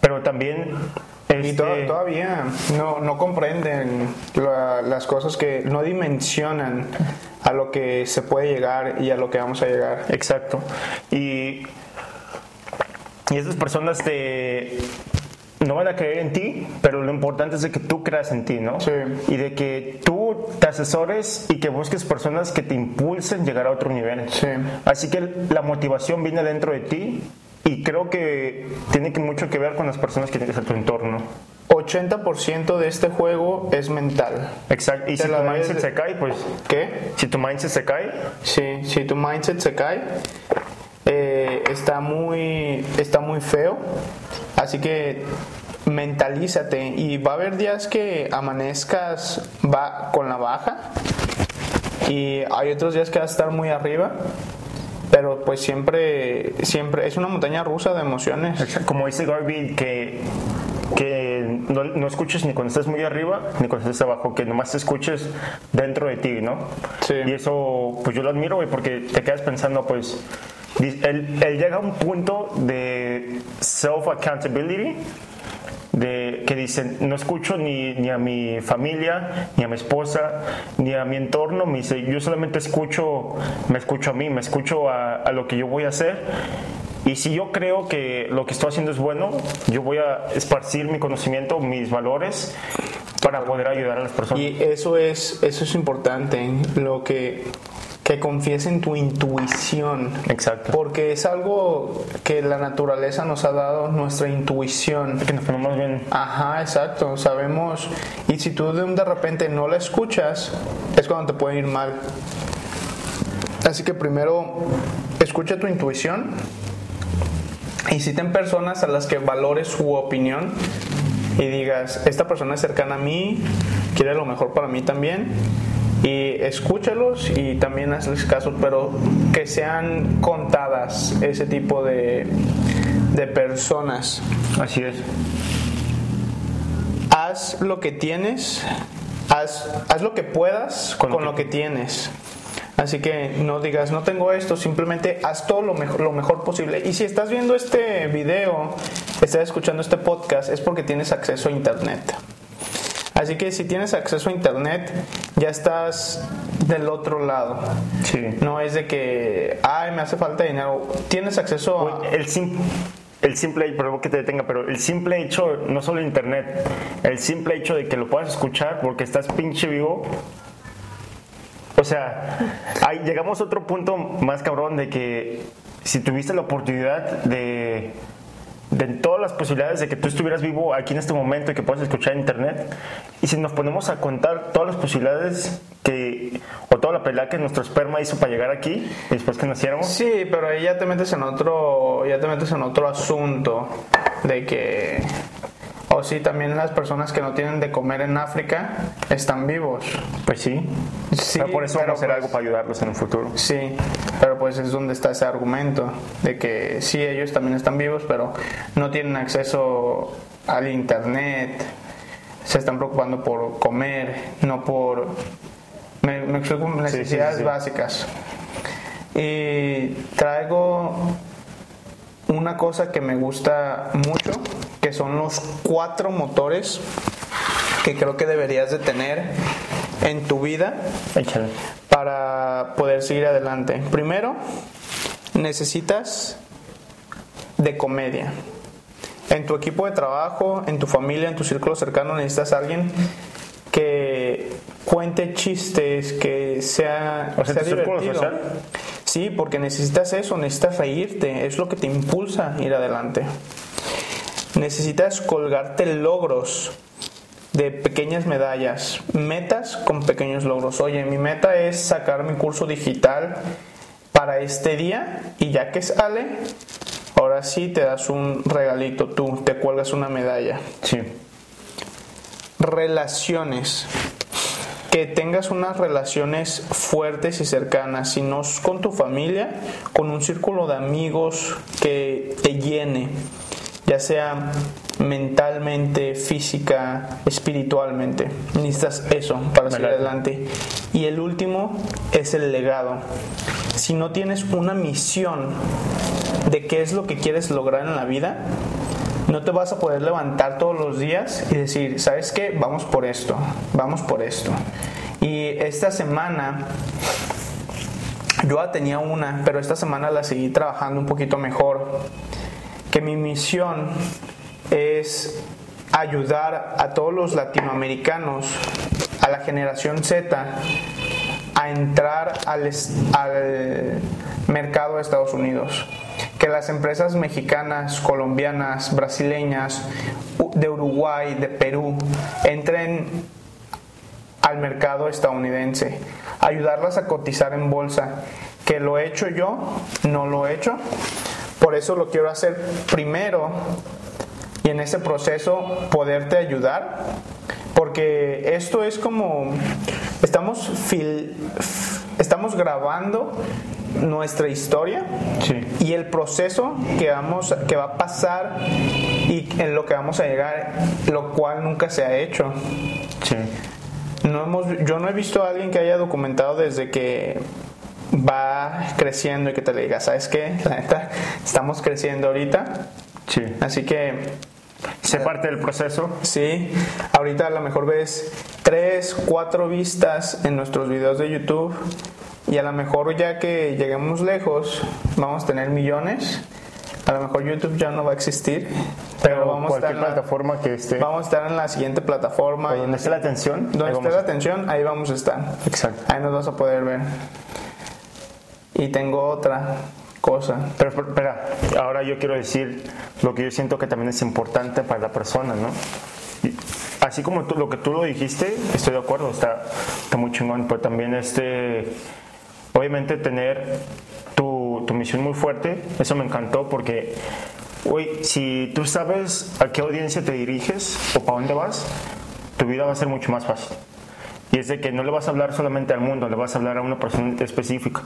S2: pero también
S1: y to todavía no, no comprenden la, las cosas que no dimensionan a lo que se puede llegar y a lo que vamos a llegar.
S2: Exacto. Y, y esas personas te, no van a creer en ti, pero lo importante es de que tú creas en ti, ¿no?
S1: Sí.
S2: Y de que tú te asesores y que busques personas que te impulsen llegar a otro nivel.
S1: Sí.
S2: Así que la motivación viene dentro de ti y creo que tiene que mucho que ver con las personas que tienes a tu entorno.
S1: 80% de este juego es mental.
S2: Exacto. Y
S1: Te
S2: si tu mindset se cae, pues.
S1: ¿Qué?
S2: Si tu mindset se cae,
S1: Sí, si tu mindset se cae, eh, está, muy, está muy feo. Así que mentalízate y va a haber días que amanezcas va con la baja y hay otros días que vas a estar muy arriba. Pero pues siempre, siempre es una montaña rusa de emociones.
S2: como dice Garvey, que, que no, no escuches ni cuando estés muy arriba ni cuando estés abajo, que nomás te escuches dentro de ti, ¿no?
S1: Sí.
S2: Y eso, pues yo lo admiro, güey, porque te quedas pensando, pues, él, él llega a un punto de self-accountability, de que dicen, no escucho ni, ni a mi familia, ni a mi esposa, ni a mi entorno, me dice, yo solamente escucho, me escucho a mí, me escucho a, a lo que yo voy a hacer. Y si yo creo que lo que estoy haciendo es bueno, yo voy a esparcir mi conocimiento, mis valores, para poder ayudar a las personas.
S1: Y eso es, eso es importante, lo que, que confíes en tu intuición.
S2: Exacto.
S1: Porque es algo que la naturaleza nos ha dado, nuestra intuición.
S2: Que nos ponemos bien.
S1: Ajá, exacto, sabemos. Y si tú de, repente no la escuchas, es cuando te puede ir mal. Así que primero escucha tu intuición y si ten personas a las que valores su opinión y digas, esta persona es cercana a mí, quiere lo mejor para mí también. Y escúchalos y también hazles caso, pero que sean contadas ese tipo de, de personas.
S2: Así es.
S1: Haz lo que tienes, haz, haz lo que puedas con,
S2: Con
S1: lo
S2: lo
S1: que tienes. Así que no digas, no tengo esto, simplemente haz todo lo mejor, lo mejor posible. Y si estás viendo este video, estás escuchando este podcast, es porque tienes acceso a internet. Así que si tienes acceso a internet, ya estás del otro lado.
S2: Sí.
S1: No es de que, ay, me hace falta dinero. Tienes acceso a...
S2: El simple, el simple, perdón que te detenga, pero el simple hecho, no solo internet, el simple hecho de que lo puedas escuchar porque estás pinche vivo. O sea, ahí llegamos a otro punto más cabrón de que si tuviste la oportunidad de, de todas las posibilidades de que tú estuvieras vivo aquí en este momento y que puedas escuchar internet, y si nos ponemos a contar todas las posibilidades que, o toda la pelea que nuestro esperma hizo para llegar aquí, después que naciéramos,
S1: Sí, pero ahí ya te metes en otro, ya te metes en otro asunto de que, o sí, también las personas que no tienen de comer en África están vivos.
S2: pues sí.
S1: Sí,
S2: Pero por eso
S1: pero
S2: vamos a hacer
S1: pues-
S2: algo para ayudarlos en el futuro.
S1: Sí, pero pues es donde está ese argumento de que sí, ellos también están vivos, pero no tienen acceso al internet, se están preocupando por comer, no por, me, me explico, necesidades
S2: sí.
S1: básicas. Y traigo una cosa que me gusta mucho, que son los cuatro motores que creo que deberías de tener en tu vida
S2: Échale.
S1: para poder seguir adelante. Primero, necesitas de comedia. En tu equipo de trabajo, en tu familia, en tu círculo cercano, necesitas a alguien que cuente chistes, que sea,
S2: O sea,
S1: divertido.
S2: social.
S1: Sí, porque necesitas eso, necesitas reírte, es lo que te impulsa a ir adelante. Necesitas colgarte logros de pequeñas medallas, metas con pequeños logros. Oye, mi meta es sacar mi curso digital para este día y ya que sale, ahora sí te das un regalito, tú te cuelgas una medalla.
S2: Sí.
S1: Relaciones. Que tengas unas relaciones fuertes y cercanas, si no es con tu familia, con un círculo de amigos que te llene, ya sea mentalmente, física, espiritualmente. Necesitas eso para seguir adelante. Y el último es el legado. Si no tienes una misión de qué es lo que quieres lograr en la vida, no te vas a poder levantar todos los días y decir, ¿sabes qué? Vamos por esto, vamos por esto. Y esta semana, yo tenía una, pero esta semana la seguí trabajando un poquito mejor. Que mi misión es ayudar a todos los latinoamericanos, a la generación Z, a entrar al mercado de Estados Unidos. Que las empresas mexicanas, colombianas, brasileñas, de Uruguay, de Perú, entren al mercado estadounidense. Ayudarlas a cotizar en bolsa. Que lo he hecho yo, no lo he hecho. Por eso lo quiero hacer primero y en ese proceso poderte ayudar porque esto es como estamos fil- estamos grabando nuestra historia
S2: Sí.
S1: y el proceso que vamos que va a pasar y en lo que vamos a llegar lo cual nunca se ha hecho
S2: Sí.
S1: no hemos, yo no he visto a alguien que haya documentado desde que va creciendo y que te le diga, ¿sabes qué? La neta, estamos creciendo ahorita.
S2: Sí.
S1: Así que
S2: Sé parte del proceso.
S1: sí, ahorita a lo mejor ves tres, cuatro vistas en nuestros videos de YouTube y a lo mejor ya que lleguemos lejos vamos a tener millones. A lo mejor YouTube ya no va a existir, pero vamos a estar en la,
S2: plataforma que esté.
S1: vamos a estar en la siguiente plataforma.
S2: donde esté la atención.
S1: Donde esté la
S2: a-
S1: atención, ahí vamos a estar.
S2: Exacto.
S1: Ahí nos vas a poder ver. Y tengo otra cosa.
S2: Pero esp- espera, ahora yo quiero decir lo que yo siento que también es importante para la persona, ¿no? Así como tú, lo que tú lo dijiste, estoy de acuerdo, está, está muy chingón, pero también este, obviamente tener tu, tu misión muy fuerte, eso me encantó porque, uy, si tú sabes a qué audiencia te diriges o para dónde vas, tu vida va a ser mucho más fácil. Y es de que no le vas a hablar solamente al mundo, le vas a hablar a una persona específica.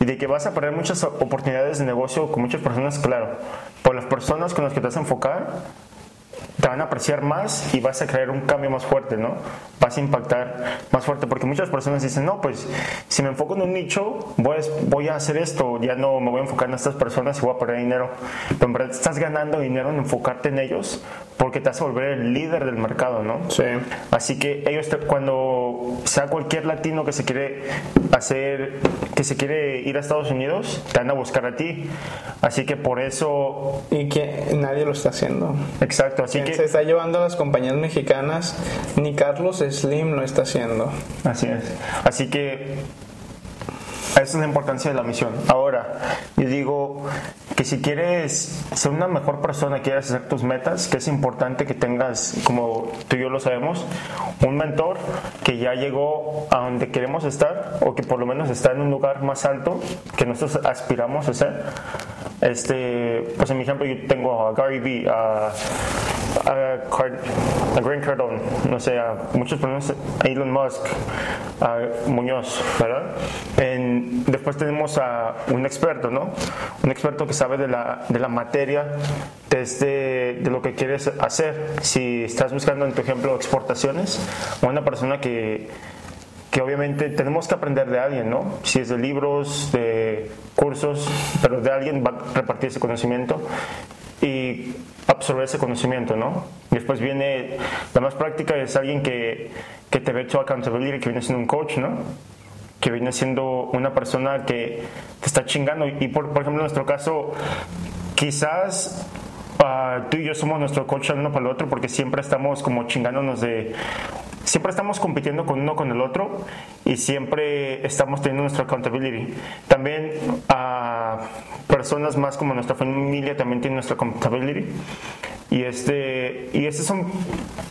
S2: Y de que vas a perder muchas oportunidades de negocio con muchas personas, claro. Por las personas con las que te vas a enfocar, te van a apreciar más y vas a crear un cambio más fuerte, ¿no? Vas a impactar más fuerte, porque muchas personas dicen, no, pues si me enfoco en un nicho, voy a, voy a hacer esto, ya no me voy a enfocar en estas personas y voy a perder dinero. Pero en verdad estás ganando dinero en enfocarte en ellos porque te vas a volver el líder del mercado, ¿no?
S1: Sí.
S2: Así que ellos, cuando sea cualquier latino que se quiere hacer, que se quiere ir a Estados Unidos, te van a buscar a ti. Así que por eso...
S1: Y que nadie lo está haciendo.
S2: Exacto, así que...
S1: Se está llevando a las compañías mexicanas, ni Carlos Slim lo está haciendo.
S2: Así es. Así que esa es la importancia de la misión. Ahora, yo digo que si quieres ser una mejor persona, quieres hacer tus metas, que es importante que tengas, como tú y yo lo sabemos, un mentor que ya llegó a donde queremos estar o que por lo menos está en un lugar más alto que nosotros aspiramos a ser. Este, pues en mi ejemplo yo tengo a Gary Vee, a, a, Card, a Grant Cardone, no sé, a muchos personas, a Elon Musk, a Muñoz, ¿verdad? En, después tenemos a un experto, ¿no? Un experto que sabe de la, de la materia, desde de lo que quieres hacer. Si estás buscando, en tu ejemplo, exportaciones, una persona que que obviamente tenemos que aprender de alguien, ¿no? Si es de libros, de cursos, pero de alguien va a repartir ese conocimiento y absorber ese conocimiento, ¿no? Después viene, la más práctica es alguien que, que te ve hecho accountability, que viene siendo un coach, ¿no? Que viene siendo una persona que te está chingando. Y por, por ejemplo, en nuestro caso, quizás uh, tú y yo somos nuestro coach uno para el otro porque siempre estamos como chingándonos de siempre estamos compitiendo con uno con el otro y siempre estamos teniendo nuestra accountability. También a personas más como nuestra familia también tienen nuestra accountability. Y, este, y estas son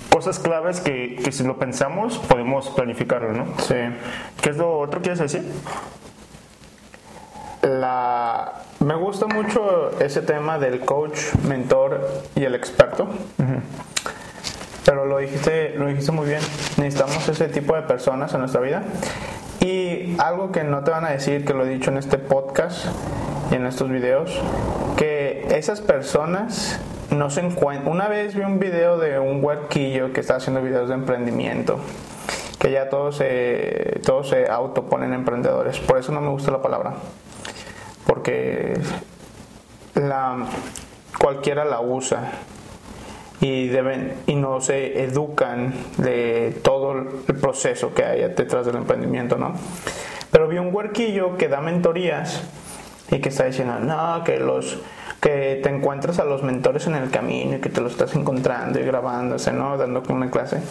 S2: cosas claves que, que si lo pensamos podemos planificarlo, ¿no?
S1: Sí.
S2: ¿Qué es lo otro que quieres decir?
S1: La, me gusta mucho ese tema del coach, mentor y el experto. Pero lo dijiste, lo dijiste muy bien. Necesitamos ese tipo de personas en nuestra vida. Y algo que no te van a decir, que lo he dicho en este podcast y en estos videos, que esas personas no se encuentran. Una vez vi un video de un huerquillo que está haciendo videos de emprendimiento, que ya todos se, todos se autoponen emprendedores. Por eso no me gusta la palabra, porque la, cualquiera la usa y deben y no se educan de todo el proceso que hay detrás del emprendimiento, ¿no? Pero vi un huerquillo que da mentorías y que está diciendo, no, que los que te encuentras a los mentores en el camino y que te los estás encontrando y grabándose, ¿no? Dando una clase.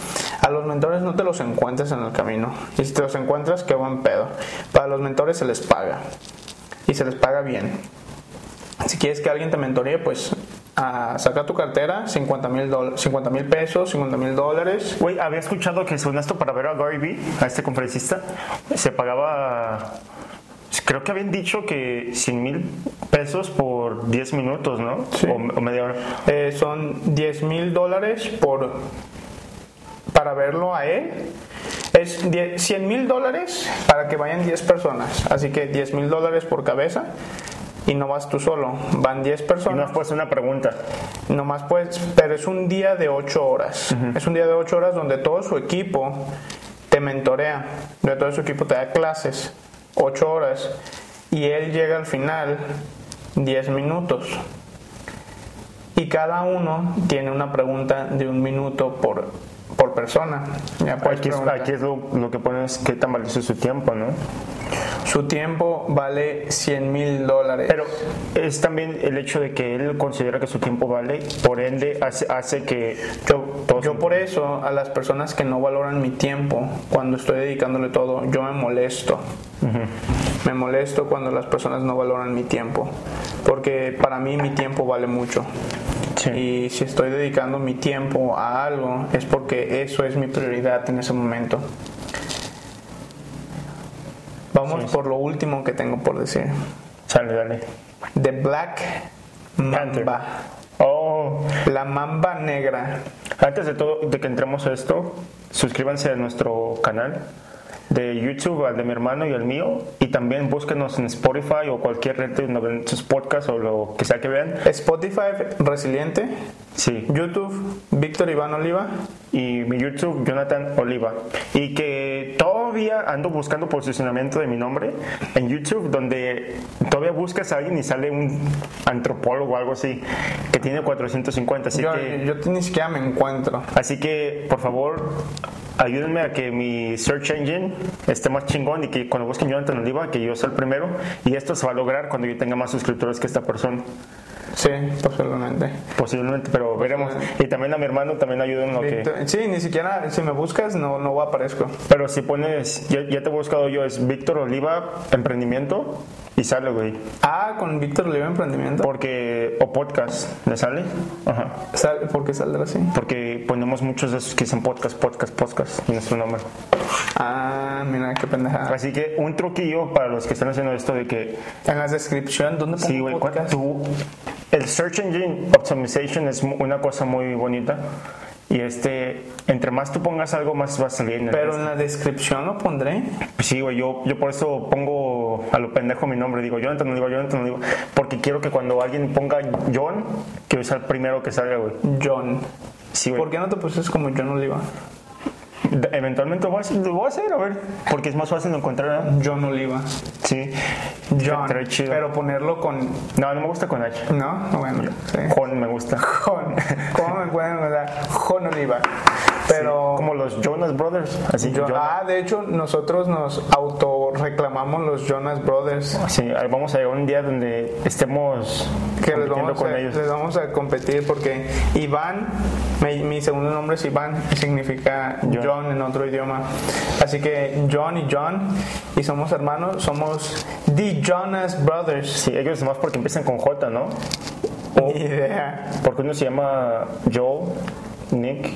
S1: A los mentores no te los encuentras en el camino. Y si te los encuentras, qué buen pedo. Para los mentores se les paga. Y se les paga bien. Si quieres que alguien te mentoree, pues a sacar tu cartera, 50 mil pesos, 50 mil dólares.
S2: Güey, había escuchado que según esto para ver a Gary Vee, a este conferencista, se pagaba, creo que habían dicho que 100 mil pesos por 10 minutos, ¿no?
S1: Sí.
S2: O, o, media hora.
S1: Eh, son 10 mil dólares por para verlo a él. Es 100 mil dólares para que vayan 10 personas. Así que 10 mil dólares por cabeza y no vas tú solo, van 10 personas.
S2: Y no puedes una pregunta.
S1: Nomás puedes, pero es un día de 8 horas. Uh -huh. Es un día de 8 horas donde todo su equipo te mentorea, donde todo su equipo te da clases, 8 horas, y él llega al final 10 minutos. Y cada uno tiene una pregunta de un minuto por, por persona.
S2: Ya aquí, es, aquí es lo, lo, que pones, qué tan valioso es su tiempo, ¿no?
S1: Su tiempo vale 100 mil dólares.
S2: Pero es también el hecho de que él considera que su tiempo vale, por ende hace, hace que...
S1: Yo, yo por eso a las personas que no valoran mi tiempo, cuando estoy dedicándole todo, yo me molesto. Uh -huh. Me molesto cuando las personas no valoran mi tiempo, porque para mí mi tiempo vale mucho. Sí. Y si estoy dedicando mi tiempo a algo, es porque eso es mi prioridad en ese momento. Vamos
S2: Sí.
S1: por lo último que tengo por decir.
S2: Sale, dale.
S1: The Black
S2: Panther.
S1: Mamba.
S2: Oh,
S1: La mamba negra.
S2: antes de todo, de que entremos a esto, suscríbanse a nuestro canal de YouTube, al de mi hermano y al mío, y también búsquenos en Spotify o cualquier red donde ven sus podcasts o lo que sea que vean.
S1: Spotify Resiliente.
S2: Sí.
S1: YouTube Víctor Iván Oliva.
S2: y mi YouTube Jonathan Oliva y que todavía ando buscando posicionamiento de mi nombre en YouTube donde todavía buscas a alguien y sale un antropólogo o algo así que tiene 450 así
S1: yo,
S2: que
S1: yo ni siquiera me encuentro.
S2: así que por favor ayúdenme a que mi search engine esté más chingón y que cuando busquen Jonathan Oliva que yo sea el primero y esto se va a lograr cuando yo tenga más suscriptores que esta persona
S1: Sí, posiblemente.
S2: posiblemente pero veremos y también a mi hermano también ayúdenme a que
S1: Víctor- Sí, ni siquiera si me buscas no, no aparezco.
S2: Pero si pones, ya, ya te he buscado yo, es Víctor Oliva Emprendimiento y sale, güey.
S1: Ah, con Víctor Oliva Emprendimiento.
S2: Porque, o podcast, ¿le sale? Ajá.
S1: Sal- ¿Por qué saldrá así?
S2: Porque ponemos muchos de esos que dicen podcast, podcast, podcast en nuestro nombre.
S1: Ah, mira qué pendejada.
S2: Así que un truquillo para los que están haciendo esto de que,
S1: En la descripción, ¿dónde pongo
S2: sí, güey,
S1: podcast?
S2: tú, el Search Engine Optimization es una cosa muy bonita. Y este, entre más tú pongas algo, más va a salir en
S1: Pero en la descripción lo pondré.
S2: Sí, güey, yo, yo por eso pongo a lo pendejo mi nombre. Digo, Jonathan, no digo Jonathan, no digo. Porque quiero que cuando alguien ponga John, que sea el primero que salga, güey.
S1: John.
S2: Sí, güey.
S1: ¿Por qué no te pusiste como John Oliva?
S2: Eventualmente lo voy, a hacer, lo voy a hacer, a ver. Porque es más fácil de encontrar, ¿verdad?
S1: John Oliva.
S2: Sí.
S1: John.
S2: Chido.
S1: Pero ponerlo con.
S2: No, no me gusta con H.
S1: No, bueno. Sí.
S2: Con me gusta.
S1: Jon. ¿Cómo me pueden mandar? Jon Oliva. Pero.
S2: Como los Jonas Brothers. Así,
S1: ah, de hecho, nosotros nos autorreclamamos los Jonas Brothers.
S2: Sí, vamos a llegar un día donde estemos
S1: Que les vamos,
S2: con
S1: a,
S2: ellos.
S1: les vamos a competir porque Iván, mi, mi segundo nombre es Iván, y significa
S2: John.
S1: John en otro idioma. Así que John y John, y somos hermanos, somos The Jonas Brothers.
S2: Sí, ellos más porque empiezan con J, ¿no? O
S1: Ni idea.
S2: porque uno se llama Joe, Nick.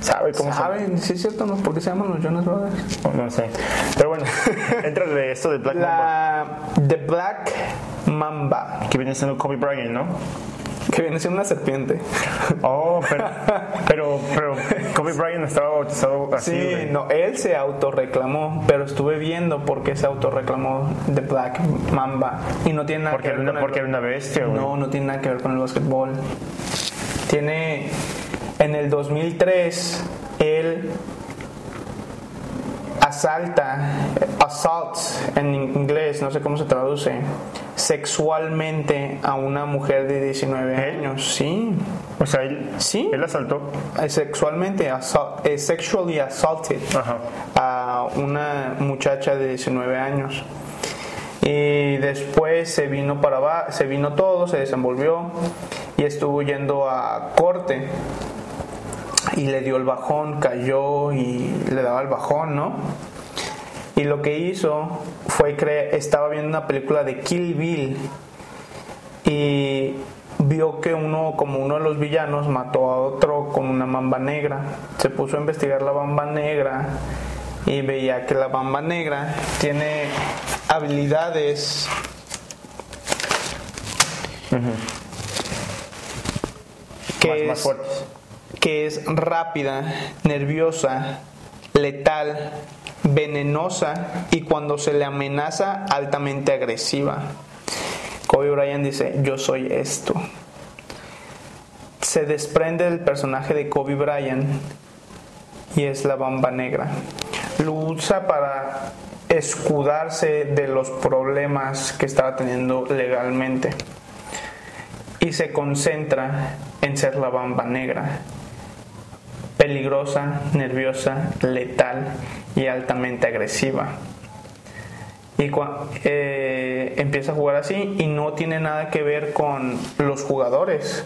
S2: ¿Sabe cómo?
S1: ¿Saben? Sí, es cierto, ¿no? ¿Por qué se llaman los Jonas Brothers?
S2: No, no sé. Pero bueno, entra de esto de Black Mamba,
S1: La The Black Mamba,
S2: que viene siendo Kobe Bryant, ¿no?
S1: que viene siendo una serpiente.
S2: Oh, pero, pero, pero Kobe Bryant estaba bautizado así.
S1: Sí,
S2: güey.
S1: no, él se autorreclamó, pero estuve viendo por qué se autorreclamó The Black Mamba. Y no tiene nada
S2: Porque,
S1: que ver
S2: una,
S1: con el-
S2: porque era una bestia, güey.
S1: No, no tiene nada que ver con el básquetbol. Tiene. En el 2003, él asalta, assault en inglés, no sé cómo se traduce, sexualmente a una mujer de 19
S2: ¿Él?
S1: años. Sí,
S2: O sea, él,
S1: Sí.
S2: él asaltó.
S1: Eh, sexualmente, assault- eh, sexually assaulted
S2: Ajá.
S1: a una muchacha de 19 años. Y después se vino para se vino todo, se desenvolvió y estuvo yendo a corte. Y le dio el bajón, cayó y le daba el bajón, ¿no? Y lo que hizo fue que estaba viendo una película de Kill Bill y vio que uno, como uno de los villanos, mató a otro con una mamba negra. Se puso a investigar la bamba negra y veía que la bamba negra tiene habilidades que
S2: Más,
S1: es,
S2: más fuertes.
S1: Que es rápida, nerviosa, letal, venenosa y cuando se le amenaza altamente agresiva. Kobe Bryant dice, yo soy esto. Se desprende del personaje de Kobe Bryant y es la bamba negra. Lo usa para escudarse de los problemas que estaba teniendo legalmente y se concentra en ser la bamba negra. Peligrosa, nerviosa, letal y altamente agresiva. Y eh, empieza a jugar así y no tiene nada que ver con los jugadores.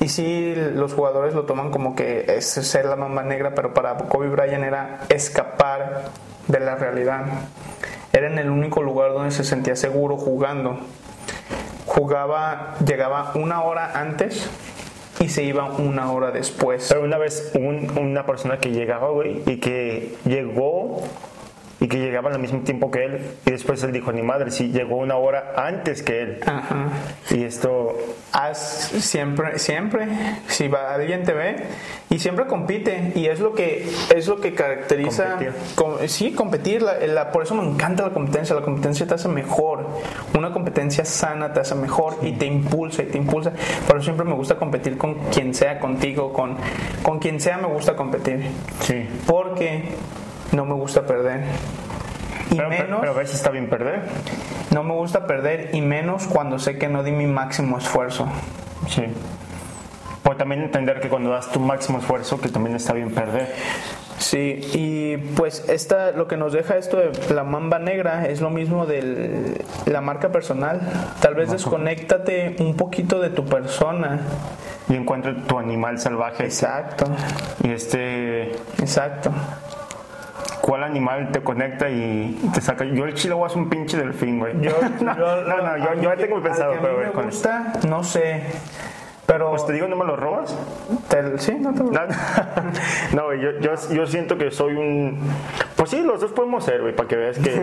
S1: Y sí, los jugadores lo toman como que es ser la mamba negra, pero para Kobe Bryant era escapar de la realidad. Era en el único lugar donde se sentía seguro jugando. Jugaba, llegaba una hora antes y se iba una hora después.
S2: Pero una vez un- una persona que llegaba, y que llegó y que llegaban al mismo tiempo que él. Y después él dijo, ni madre, sí, llegó una hora antes que él.
S1: Ajá.
S2: Y esto,
S1: Haz siempre, siempre, si va, alguien te ve y siempre compite y es lo que es lo que caracteriza, com- sí, competir. La, la- por eso me encanta la competencia. La competencia te hace mejor. Una competencia sana te hace mejor y te impulsa y te impulsa. Por eso siempre me gusta competir con quien sea, contigo, con con quien sea me gusta competir,
S2: sí.
S1: porque no me gusta perder. Y
S2: Pero, pero-
S1: menos
S2: pero a veces está bien perder.
S1: no me gusta perder y menos cuando sé que no di mi máximo esfuerzo.
S2: Sí. O también entender que cuando das tu máximo esfuerzo, que también está bien perder.
S1: Sí, y pues esta, lo que nos deja esto de la mamba negra es lo mismo de la marca personal. Tal vez desconéctate un poquito de tu persona.
S2: Y encuentra tu animal salvaje.
S1: Exacto,
S2: Y este,
S1: exacto.
S2: ¿Cuál animal te conecta y te saca? Yo el chile voy a hacer un pinche delfín, güey.
S1: Yo,
S2: no,
S1: yo-
S2: no, no, yo, yo tengo pensado, pero
S1: me gusta, no sé. Pero
S2: Pues te digo, ¿no me lo robas?
S1: te- sí, no te
S2: No, no, güey, yo, yo, yo siento que soy un... Pues sí, los dos podemos ser, güey, para que veas que...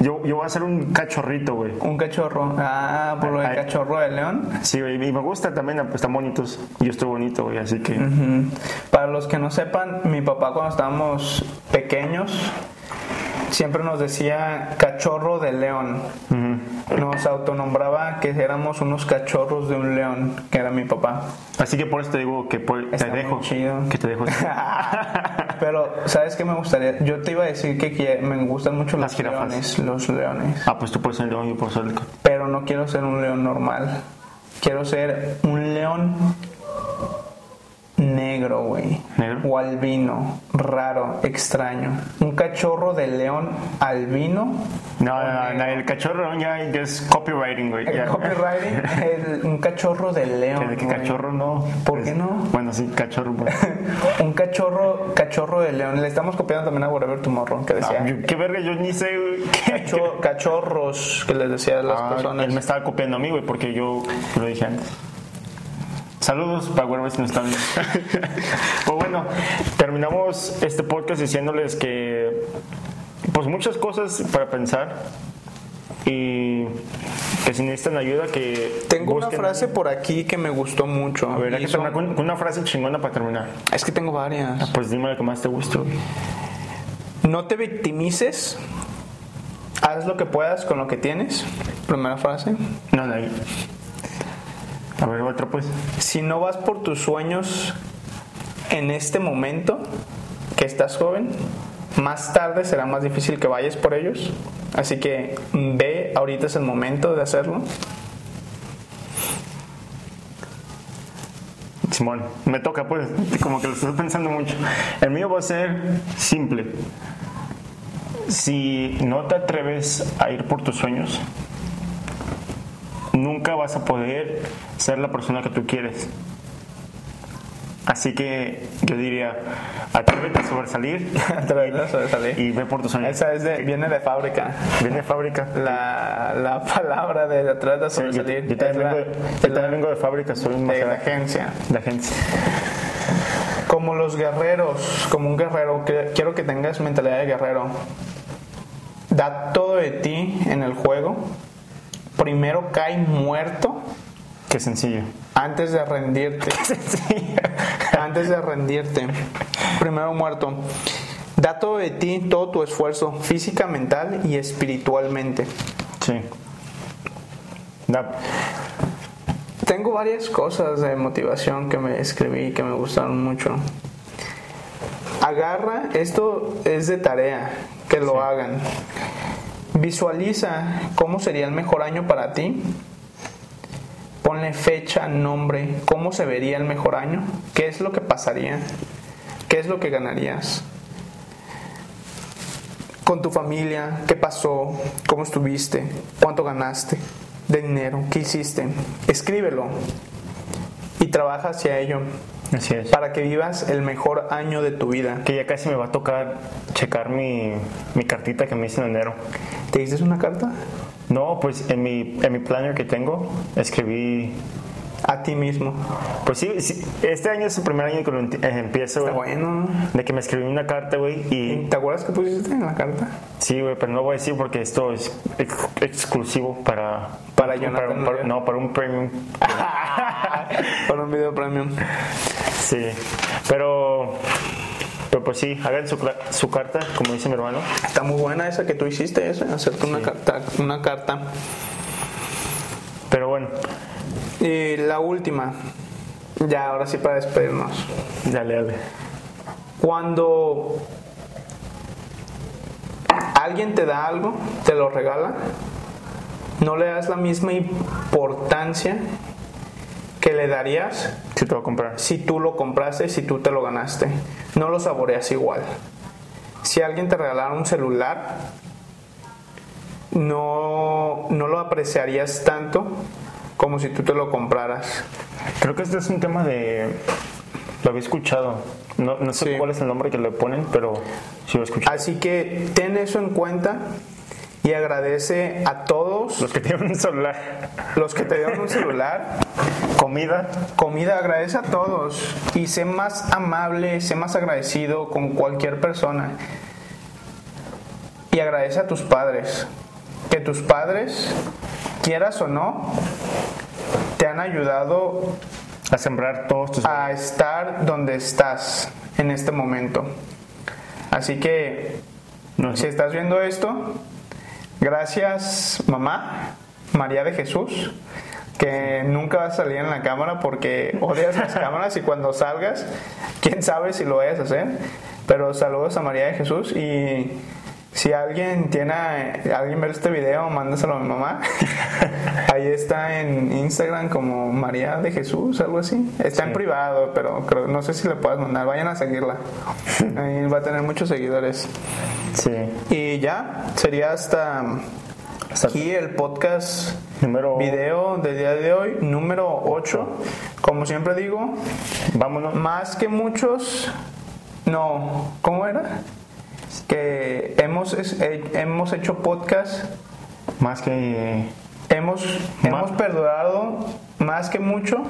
S2: yo, yo voy a ser un cachorrito, güey.
S1: un cachorro. Ah, por lo de
S2: Ay.
S1: cachorro de león.
S2: Sí, güey, y me gusta también, pues están bonitos. Yo estoy bonito, güey, así que...
S1: Ujú. Para los que no sepan, mi papá cuando estábamos pequeños siempre nos decía cachorro de león. Nos autonombraba que éramos unos cachorros de un león, que era mi papá.
S2: Así que por eso te digo que pues, te dejo.
S1: chido.
S2: Que te dejo.
S1: Pero, ¿sabes qué me gustaría? Yo te iba a decir que me gustan mucho
S2: Las
S1: los
S2: jirafas.
S1: leones, los leones.
S2: ah, pues tú puedes ser león y yo puedo ser el...
S1: Pero no quiero ser un león normal. Quiero ser un león negro, güey.
S2: ¿Negro?
S1: O albino, raro, extraño. Un cachorro de león albino.
S2: No, no, no, el cachorro ya ya es copywriting, güey.
S1: El
S2: ya.
S1: copywriting, el- un cachorro de león.
S2: ¿De cachorro no?
S1: ¿Por qué
S2: Es-
S1: no?
S2: Bueno, sí, cachorro. güey.
S1: Un cachorro, cachorro de león. Le estamos copiando también a Whatever Tomorrow, que decía.
S2: Yo- qué verga, yo ni sé, güey.
S1: Cachorros, que les decía a las
S2: Ah,
S1: personas.
S2: él me estaba copiando a mí, güey, porque yo lo dije antes. Saludos para Huerva si nos están pues bueno, terminamos este podcast diciéndoles que, pues muchas cosas para pensar y que si necesitan ayuda que
S1: Tengo una frase por aquí que me gustó mucho.
S2: A ver, hay que
S1: son-
S2: terminar con, una frase chingona para terminar.
S1: Es que tengo varias.
S2: Pues dime la que más te gustó.
S1: No te victimices. Haz lo que puedas con lo que tienes. Primera frase.
S2: No, no. A ver, otro pues.
S1: Si no vas por tus sueños en este momento que estás joven, más tarde será más difícil que vayas por ellos. Así que ve, ahorita es el momento de hacerlo.
S2: Simón, me toca pues, como que lo estás pensando mucho. El mío va a ser simple. Si no te atreves a ir por tus sueños, nunca vas a poder ser la persona que tú quieres. Así que yo diría, atrévete a sobresalir
S1: Atrévete a sobresalir.
S2: y ve por tus sueños.
S1: Esa es de, viene de fábrica.
S2: Viene de fábrica.
S1: La, la palabra de atrás de
S2: Sí, yo,
S1: sobresalir.
S2: yo también
S1: la-
S2: vengo, de- yo también vengo de fábrica, soy un
S1: de la agencia.
S2: de agencia.
S1: Como los guerreros, como un guerrero, que- quiero que tengas mentalidad de guerrero. Da todo de ti en el juego. Primero cae muerto
S2: Qué sencillo.
S1: antes de rendirte. antes de rendirte. Primero muerto. Da todo de ti, todo tu esfuerzo, física, mental y espiritualmente.
S2: Sí. Da-
S1: Tengo varias cosas de motivación que me escribí que me gustaron mucho. Agarra, esto es de tarea, que lo hagan. Visualiza cómo sería el mejor año para ti. Ponle fecha, nombre, cómo se vería el mejor año, qué es lo que pasaría, qué es lo que ganarías. Con tu familia, qué pasó, cómo estuviste, cuánto ganaste de dinero, qué hiciste. Escríbelo y trabaja hacia ello
S2: Así es.
S1: para que vivas el mejor año de tu vida.
S2: Que ya casi me va a tocar checar mi, mi cartita que me hice en enero.
S1: ¿Te diste una carta?
S2: No, pues en mi, en mi planner que tengo escribí
S1: a ti mismo.
S2: Pues sí, sí, este año es el primer año que lo empiezo,
S1: Está bueno.
S2: De que me escribí una carta, güey, y
S1: ¿Te acuerdas que pusiste en la carta?
S2: sí, güey, pero no voy a decir porque esto es ex- exclusivo para...
S1: Para Jonathan
S2: para-
S1: Noriega.
S2: No, para un premium.
S1: Para un video premium.
S2: Sí, pero... Pero pues sí, hagan su carta, como dice mi hermano.
S1: Está muy buena esa que tú hiciste, esa, hacerte una carta, una carta.
S2: Pero bueno,
S1: Y la última, ya ahora sí para despedirnos.
S2: dale, dale.
S1: Cuando alguien te da algo, te lo regala, no le das la misma importancia que le darías si tú lo compraste, si tú te lo ganaste. No lo saboreas igual. Si alguien te regalara un celular, no, no lo apreciarías tanto como si tú te lo compraras.
S2: Creo que este es un tema de... Lo había escuchado. No, no sé
S1: Sí.
S2: cuál es el nombre que le ponen, pero sí lo he escuchado.
S1: Así que ten eso en cuenta y agradece a todos
S2: Los que tienen un celular.
S1: los que te dieron un celular.
S2: Comida.
S1: Comida, agradece a todos y sé más amable, sé más agradecido con cualquier persona. Y agradece a tus padres. Que tus padres, quieras o no, te han ayudado
S2: A sembrar todos tus...
S1: a estar donde estás en este momento. Así que
S2: No,
S1: si estás viendo esto, gracias mamá, María de Jesús, que nunca vas a salir en la cámara porque odias las cámaras y cuando salgas, quién sabe si lo vayas a hacer. Pero saludos a María de Jesús y si alguien tiene, alguien ve este video, mándaselo a mi mamá. Ahí está en Instagram como María de Jesús, algo así. Está en privado, pero creo, no sé si le puedes mandar. Vayan a seguirla. Ahí va a tener muchos seguidores.
S2: Sí.
S1: Y ya, sería hasta
S2: Hasta
S1: aquí el podcast
S2: número...
S1: video del día de hoy, número 8. Como siempre digo,
S2: Vámonos.
S1: más que muchos, no, ¿cómo era? Que hemos, eh, hemos hecho podcast,
S2: Más que...
S1: hemos, hemos perdurado más que mucho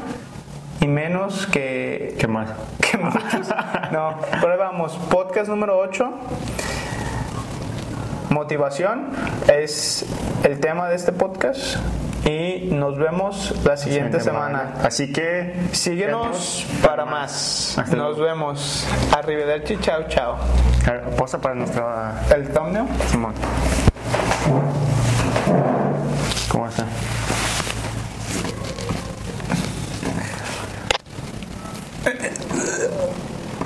S1: y menos que,
S2: ¿Qué más?
S1: que muchos. No, pero vamos, podcast número 8. Motivación es el tema de este podcast y nos vemos la siguiente semana.
S2: Así que
S1: síguenos para más. Nos vemos. Arrivederci, chao, chao.
S2: Posa para nuestra.
S1: ¿El thumbnail?
S2: ¿Cómo está?